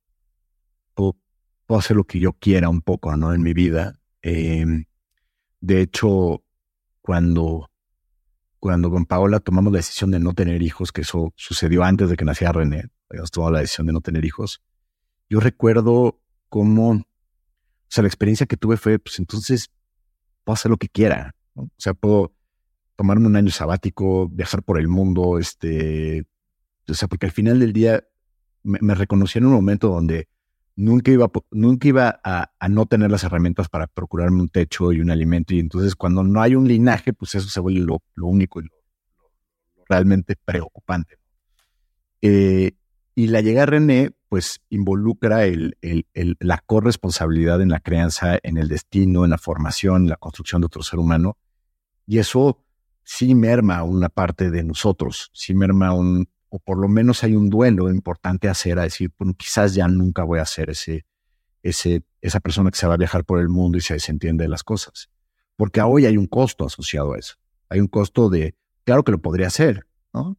hacer lo que yo quiera un poco, ¿no? En mi vida. Em, de hecho, cuando, cuando con Paola tomamos la decisión de no tener hijos, que eso sucedió antes de que naciera René, habíamos tomado la decisión de no tener hijos, yo recuerdo cómo, o sea, la experiencia que tuve fue, pues entonces puedo hacer lo que quiera, o sea, puedo tomarme un año sabático, viajar por el mundo, este, o sea, porque al final del día me, reconocí en un momento donde nunca iba, nunca iba a, no tener las herramientas para procurarme un techo y un alimento. Y entonces cuando no hay un linaje, pues eso se vuelve lo, único y lo, realmente preocupante. Eh, y la llegada de René, pues involucra el, la corresponsabilidad en la crianza, en el destino, en la formación, en la construcción de otro ser humano. Y eso sí merma una parte de nosotros, sí merma un, o por lo menos hay un duelo importante hacer, a decir, bueno, quizás ya nunca voy a ser ese, ese, esa persona que se va a viajar por el mundo y se desentiende de las cosas. Porque hoy hay un costo asociado a eso. Hay un costo de, claro que lo podría hacer, ¿no?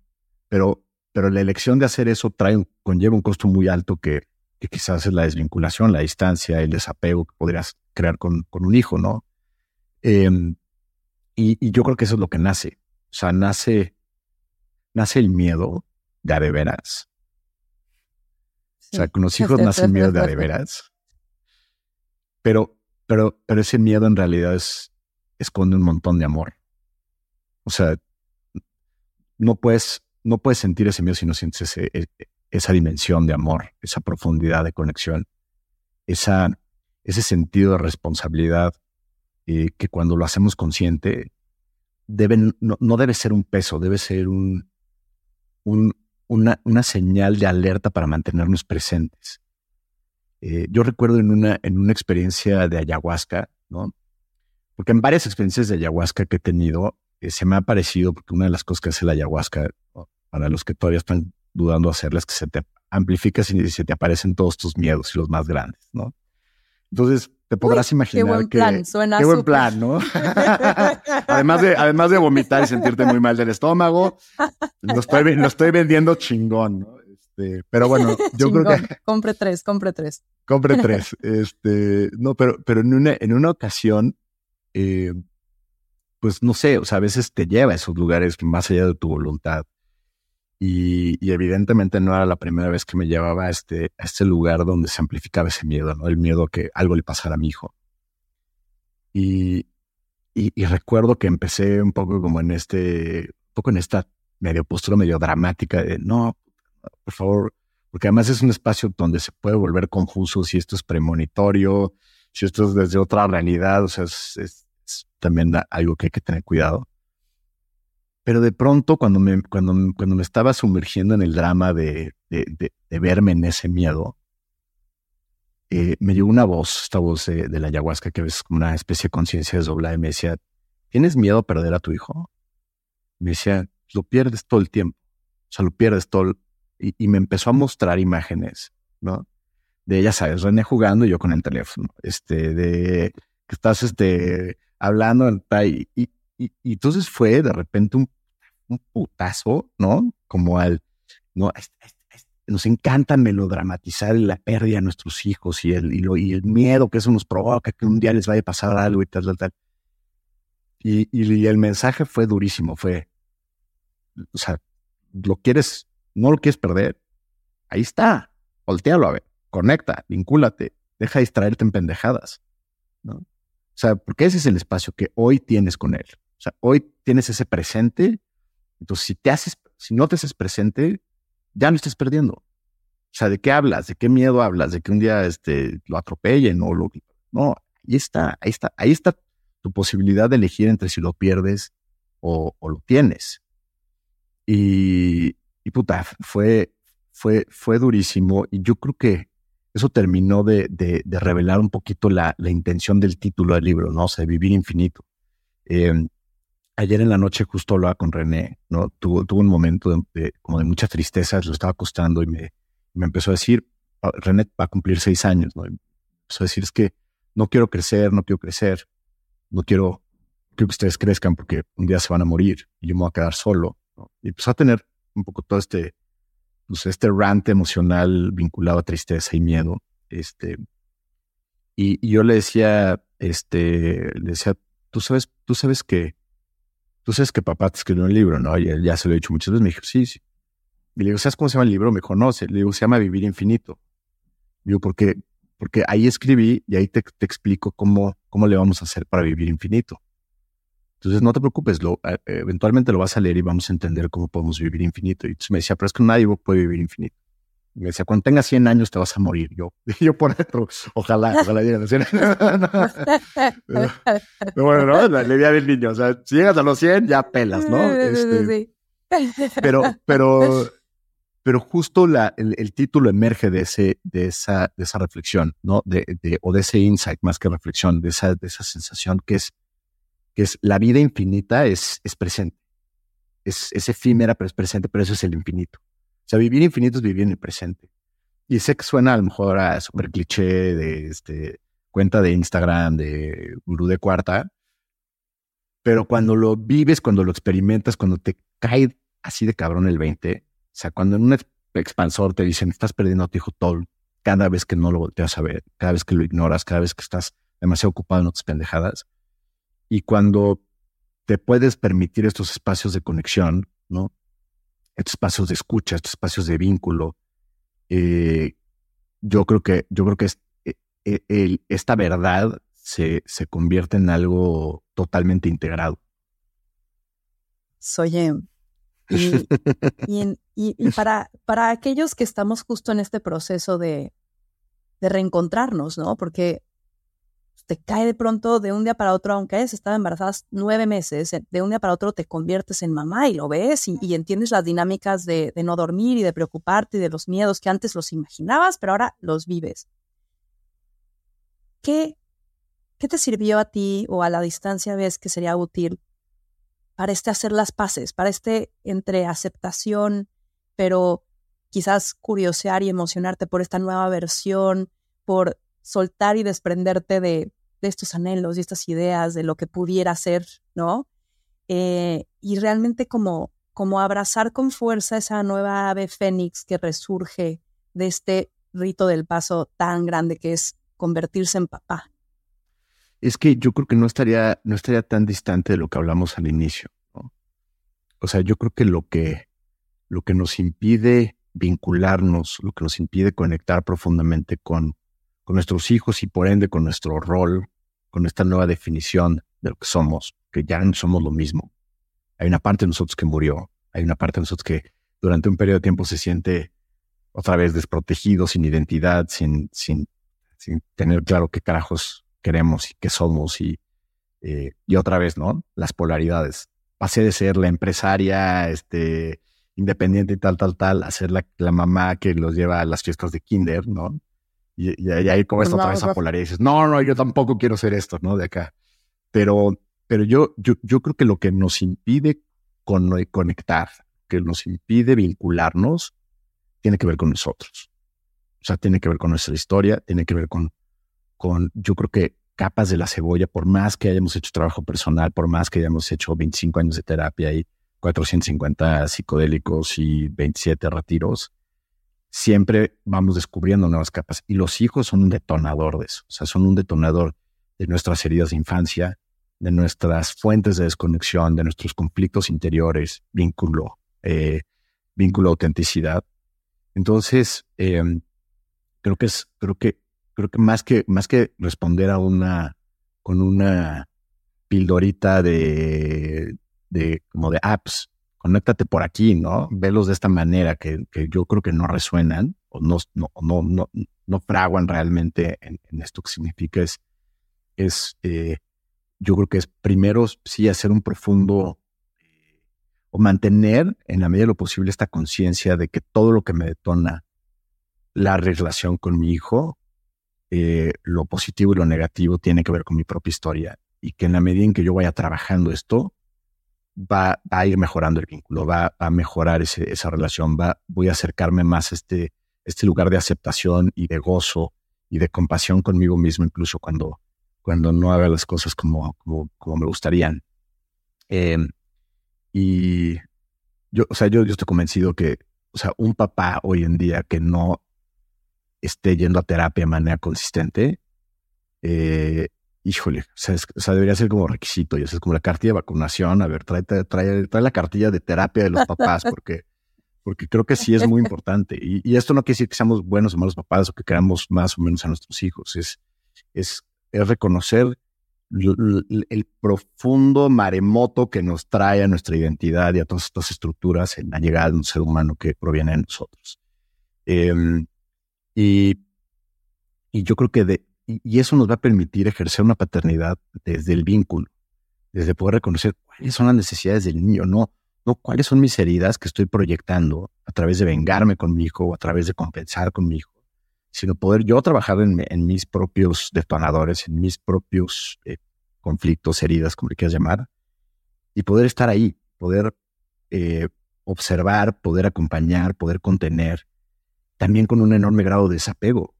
Pero pero la elección de hacer eso trae, conlleva un costo muy alto que, quizás es la desvinculación, la distancia, el desapego que podrías crear con, con un hijo, ¿no? Em, y, yo creo que eso es lo que nace. O sea, nace, nace el miedo de a de veras. O sea, con los hijos nace el miedo de a de veras. Pero, pero, pero ese miedo en realidad es, esconde un montón de amor. O sea, no puedes no puedes sentir ese miedo si no sientes e, esa dimensión de amor, esa profundidad de conexión, esa, ese sentido de responsabilidad eh, que cuando lo hacemos consciente deben, no, debe ser un peso, debe ser un, una, una, señal de alerta para mantenernos presentes. Eh, yo recuerdo en una, en una experiencia de ayahuasca, ¿no? Porque en varias experiencias de ayahuasca que he tenido, eh, se me ha parecido, porque una de las cosas que hace la ayahuasca, para los que todavía están dudando hacerlas, que se te amplifica y se te aparecen todos tus miedos y los más grandes, ¿no? Entonces, te podrás imaginar qué buen que... Plan, suena qué buen plan, ¿no? además, de, además de vomitar y sentirte muy mal del estómago, lo estoy, lo estoy vendiendo chingón, ¿no? Este, pero bueno, yo creo que... Compre tres, compre tres. Compre tres. Este, no, pero, pero en una, en una ocasión, eh, pues no sé, o sea, a veces te lleva a esos lugares más allá de tu voluntad. Y, evidentemente no era la primera vez que me llevaba a este, a este lugar donde se amplificaba ese miedo, ¿no? El miedo que algo le pasara a mi hijo. Y, y, recuerdo que empecé un poco como en este, poco en esta medio postura medio dramática de no, por favor, porque además es un espacio donde se puede volver confuso si esto es premonitorio, si esto es desde otra realidad, o sea, es también algo que hay que tener cuidado. Pero de pronto, cuando me, cuando, cuando me estaba sumergiendo en el drama de, de, verme en ese miedo, eh, me llegó una voz, esta voz de, la ayahuasca, que es como una especie de conciencia desdoblada, y me decía, ¿tienes miedo a perder a tu hijo? Me decía, lo pierdes todo el tiempo, o sea, lo pierdes todo. Y, y me empezó a mostrar imágenes, ¿no? De, ya sabes, René jugando y yo con el teléfono, este, de que estás, este, hablando, y, y, entonces fue de repente un, putazo, ¿no? Como al, ¿no? Nos encanta melodramatizar la pérdida de nuestros hijos y el, y, el miedo que eso nos provoca, que un día les vaya a pasar algo y tal, tal, tal. Y, el mensaje fue durísimo, fue, o sea, lo quieres, no lo quieres perder, ahí está, voltealo a ver, conecta, vincúlate, deja de distraerte en pendejadas, ¿no? O sea, porque ese es el espacio que hoy tienes con él. O sea, hoy tienes ese presente. Entonces, si te haces, si no te haces presente, ya no estás perdiendo. O sea, ¿de qué hablas? ¿De qué miedo hablas? ¿De que un día este, lo atropellen o lo... No, ahí está, ahí está, ahí está tu posibilidad de elegir entre si lo pierdes o, lo tienes. Y, y puta, fue, fue, fue durísimo. Y yo creo que eso terminó de, de, revelar un poquito la, la, intención del título del libro, ¿no? O sea, vivir infinito. Em, ayer en la noche justo hablaba con René, ¿no? Tuvo, tuvo un momento de, como de mucha tristeza, lo estaba acostando y me, me empezó a decir, ah, René va a cumplir seis años, ¿no? empezó a decir, es que no quiero crecer, no quiero crecer, no quiero, que ustedes crezcan porque un día se van a morir y yo me voy a quedar solo. Y empezó a tener un poco todo este pues, este rant emocional vinculado a tristeza y miedo. Este, y, yo le decía, este, le decía, tú sabes, tú sabes que, tú sabes que papá te escribió un libro, ¿no? Y ya se lo he dicho muchas veces. Me dijo, sí, sí. Y le digo, ¿sabes cómo se llama el libro? Me conoce. Le digo, se llama Vivir Infinito. Digo, porque, porque ahí escribí y ahí te, te explico cómo, cómo le vamos a hacer para vivir infinito. Entonces, no te preocupes, lo, eh, eventualmente lo vas a leer y vamos a entender cómo podemos vivir infinito. Y entonces me decía, pero es que nadie puede vivir infinito. Me decía, cuando tengas 100 años te vas a morir. Yo, yo por dentro, ojalá, ojalá lleguen a 100 bueno, no, la idea del niño. O sea, si llegas a los 100, ya pelas, ¿no? Este, pero, pero, pero justo la, el, título emerge de, ese, de, esa, de esa reflexión, ¿no? De, de, o de ese insight más que reflexión, de esa, de esa sensación que es que es la vida infinita es, es presente. Es, es efímera, pero es presente, pero eso es el infinito. Sea, vivir infinito es vivir en el presente. Y sé que suena a lo mejor a súper cliché de este, cuenta de Instagram, de gurú de cuarta, pero cuando lo vives, cuando lo experimentas, cuando te cae así de cabrón el 20, o sea, cuando en un expansor te dicen, estás perdiendo a tu hijo todo, cada vez que no lo volteas a ver, cada vez que lo ignoras, cada vez que estás demasiado ocupado en otras pendejadas, y cuando te puedes permitir estos espacios de conexión, ¿no? Estos espacios de escucha, estos espacios de vínculo, eh, yo creo que, yo creo que eh, eh, esta verdad se, se convierte en algo totalmente integrado. Soy y, y, para, para aquellos que estamos justo en este proceso de, de reencontrarnos, ¿no? Porque te cae de pronto de un día para otro, aunque hayas estado embarazada nueve meses, eh, de un día para otro te conviertes en mamá y lo ves y, entiendes las dinámicas de, no dormir y de preocuparte y de los miedos que antes los imaginabas, pero ahora los vives. ¿Qué, qué te sirvió a ti o a la distancia ves que sería útil para este hacer las paces, para este entre aceptación, pero quizás curiosear y emocionarte por esta nueva versión, por soltar y desprenderte de, estos anhelos y estas ideas, de lo que pudiera ser, ¿no? Eh, y realmente como, como abrazar con fuerza esa nueva ave fénix que resurge de este rito del paso tan grande que es convertirse en papá. Es que yo creo que no estaría, no estaría tan distante de lo que hablamos al inicio. O sea, yo creo que lo que, lo que nos impide vincularnos, lo que nos impide conectar profundamente con, con nuestros hijos y por ende con nuestro rol, con esta nueva definición de lo que somos, que ya no somos lo mismo. Hay una parte de nosotros que murió, hay una parte de nosotros que durante un periodo de tiempo se siente otra vez desprotegido, sin identidad, sin, sin, sin tener claro qué carajos queremos y qué somos y, eh, y otra vez, ¿no? Las polaridades. Pasé de ser la empresaria, este, independiente y tal, tal, tal, a ser la, la mamá que los lleva a las fiestas de kinder, ¿no? Y, ahí como esta otra vez a polaridad y dices, no, no, yo tampoco quiero ser esto, ¿no? De acá. Pero, pero yo, yo, yo creo que lo que nos impide con, conectar, que nos impide vincularnos, tiene que ver con nosotros. O sea, tiene que ver con nuestra historia, tiene que ver con, con, yo creo que capas de la cebolla, por más que hayamos hecho trabajo personal, por más que hayamos hecho 25 años de terapia y 450 psicodélicos y 27 retiros, siempre vamos descubriendo nuevas capas y los hijos son un detonador de eso, o sea, son un detonador de nuestras heridas de infancia, de nuestras fuentes de desconexión, de nuestros conflictos interiores, vínculo, eh, vínculo autenticidad. Entonces, em, creo que es, creo que, creo que más que, más que responder a una, con una pildorita de, de, como de apps, conéctate por aquí, ¿no? Velos de esta manera que, que yo creo que no resuenan o no, no, no, no, no fraguan realmente en, esto que significa es, es eh, yo creo que es primero sí hacer un profundo o mantener en la medida de lo posible esta conciencia de que todo lo que me detona la relación con mi hijo, eh, lo positivo y lo negativo tiene que ver con mi propia historia y que en la medida en que yo vaya trabajando esto, va, a ir mejorando el vínculo, va a mejorar esa relación, va, voy a acercarme más a este, este lugar de aceptación y de gozo y de compasión conmigo mismo, incluso cuando, cuando no haga las cosas como, como, me gustarían. Eh, y yo, o sea, yo, yo estoy convencido que, o sea, un papá hoy en día que no esté yendo a terapia de manera consistente, eh, híjole, o sea, o sea, debería ser como requisito, y eso es como la cartilla de vacunación, a ver, trae, trae, trae la cartilla de terapia de los papás, porque, porque creo que sí es muy importante. Y, y, esto no quiere decir que seamos buenos o malos papás o que queramos más o menos a nuestros hijos, es, es, es reconocer el profundo maremoto que nos trae a nuestra identidad y a todas estas estructuras en la llegada de un ser humano que proviene de nosotros. Em, y, y, yo creo que de, y, eso nos va a permitir ejercer una paternidad desde el vínculo, desde poder reconocer cuáles son las necesidades del niño, no, no cuáles son mis heridas que estoy proyectando a través de vengarme con mi hijo o a través de compensar con mi hijo, sino poder yo trabajar en, mis propios detonadores, en mis propios eh, conflictos, heridas, como le quieras llamar, y poder estar ahí, poder eh, observar, poder acompañar, poder contener, también con un enorme grado de desapego.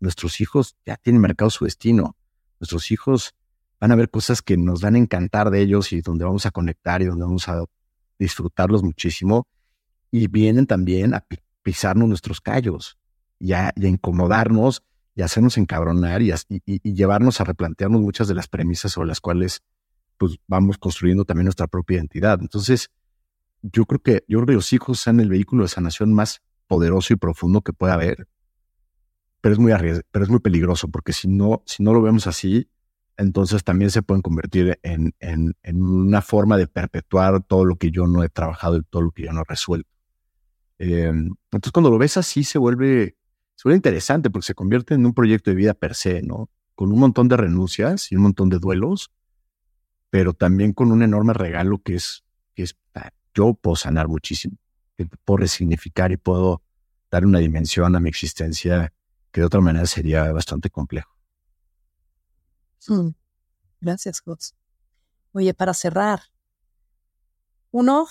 Nuestros hijos ya tienen marcado su destino. Nuestros hijos van a ver cosas que nos van a encantar de ellos y donde vamos a conectar y donde vamos a disfrutarlos muchísimo. Y vienen también a pisarnos nuestros callos y a, incomodarnos y hacernos encabronar y, y, llevarnos a replantearnos muchas de las premisas sobre las cuales pues, vamos construyendo también nuestra propia identidad. Entonces, yo creo que, yo creo que los hijos son el vehículo de sanación más poderoso y profundo que pueda haber, pero es muy pero es muy peligroso porque si no, si no lo vemos así, entonces también se pueden convertir en, en, en, una forma de perpetuar todo lo que yo no he trabajado y todo lo que yo no he resuelto. Eh, entonces, cuando lo ves así, se vuelve, Suena interesante porque se convierte en un proyecto de vida per se, ¿no? Con un montón de renuncias y un montón de duelos, pero también con un enorme regalo que es, que es ah, yo puedo sanar muchísimo, que puedo resignificar y puedo dar una dimensión a mi existencia que de otra manera sería bastante complejo. Mm. Gracias, Jos. Oye, para cerrar, uno,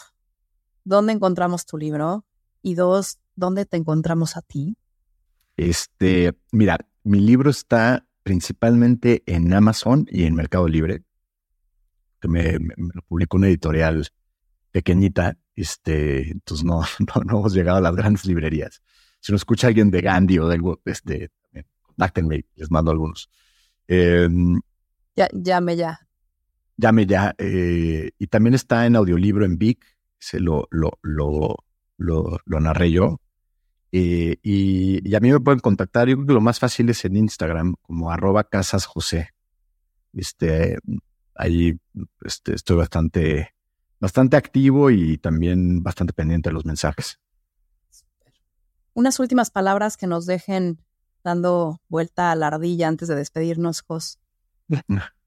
¿dónde encontramos tu libro? Y dos, ¿dónde te encontramos a ti? Este, mira, mi libro está principalmente en Amazon y en Mercado Libre, que me, lo publicó una editorial pequeñita, este, entonces no, no, hemos llegado a las grandes librerías. Si nos escucha alguien de Gandhi o de algo, este, contáctenme, les mando algunos. Em, ya, llame ya. Llame ya. Eh, y también está en audiolibro en Vic, se lo, lo, lo, lo, lo narré yo. Eh, y, a mí me pueden contactar. Yo creo que lo más fácil es en Instagram, como arroba casas José. Este, ahí este, estoy bastante, bastante activo y también bastante pendiente de los mensajes. Unas últimas palabras que nos dejen dando vuelta a la ardilla antes de despedirnos, Jos.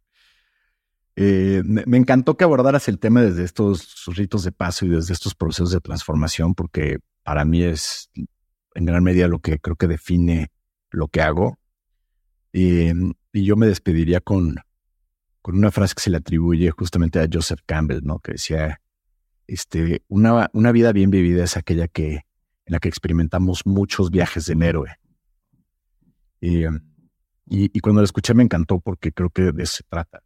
Eh, me, encantó que abordaras el tema desde estos ritos de paso y desde estos procesos de transformación, porque para mí es en gran medida lo que creo que define lo que hago. Em, y yo me despediría con, con una frase que se le atribuye justamente a Joseph Campbell, ¿no? Que decía, este, una, una vida bien vivida es aquella que, en la que experimentamos muchos viajes del héroe. Em, y, cuando lo escuché me encantó porque creo que de eso se trata.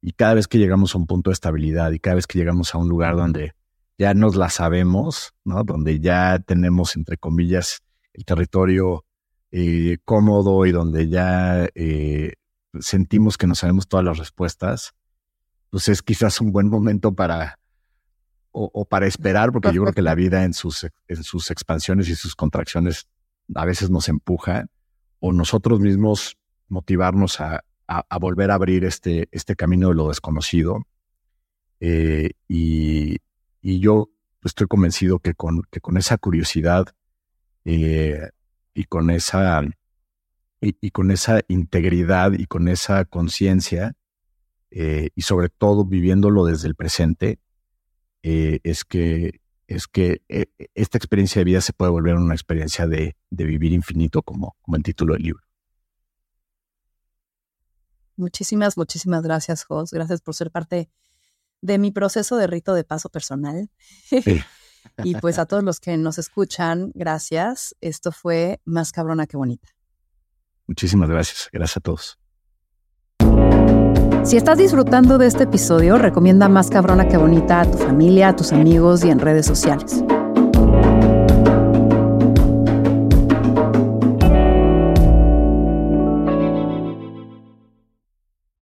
Y cada vez que llegamos a un punto de estabilidad y cada vez que llegamos a un lugar donde ya nos la sabemos, ¿no? Donde ya tenemos, entre comillas, el territorio eh, cómodo y donde ya eh, sentimos que no sabemos todas las respuestas, pues es quizás un buen momento para, o, para esperar, porque yo creo que la vida en sus, en sus expansiones y sus contracciones a veces nos empuja, o nosotros mismos motivarnos a, volver a abrir este, este camino de lo desconocido. Eh, y, yo estoy convencido que con, que con esa curiosidad eh, y con esa y, con esa integridad y con esa conciencia eh, y sobre todo viviéndolo desde el presente, eh, es que, es que eh, esta experiencia de vida se puede volver una experiencia de, vivir infinito, como, como el título del libro. Muchísimas, muchísimas gracias, Jos. Gracias por ser parte de mi proceso de rito de paso personal. y pues a todos los que nos escuchan, gracias. Esto fue más cabrona que bonita. Muchísimas gracias. Gracias a todos. Si estás disfrutando de este episodio, recomienda más cabrona que bonita a tu familia, a tus amigos y en redes sociales.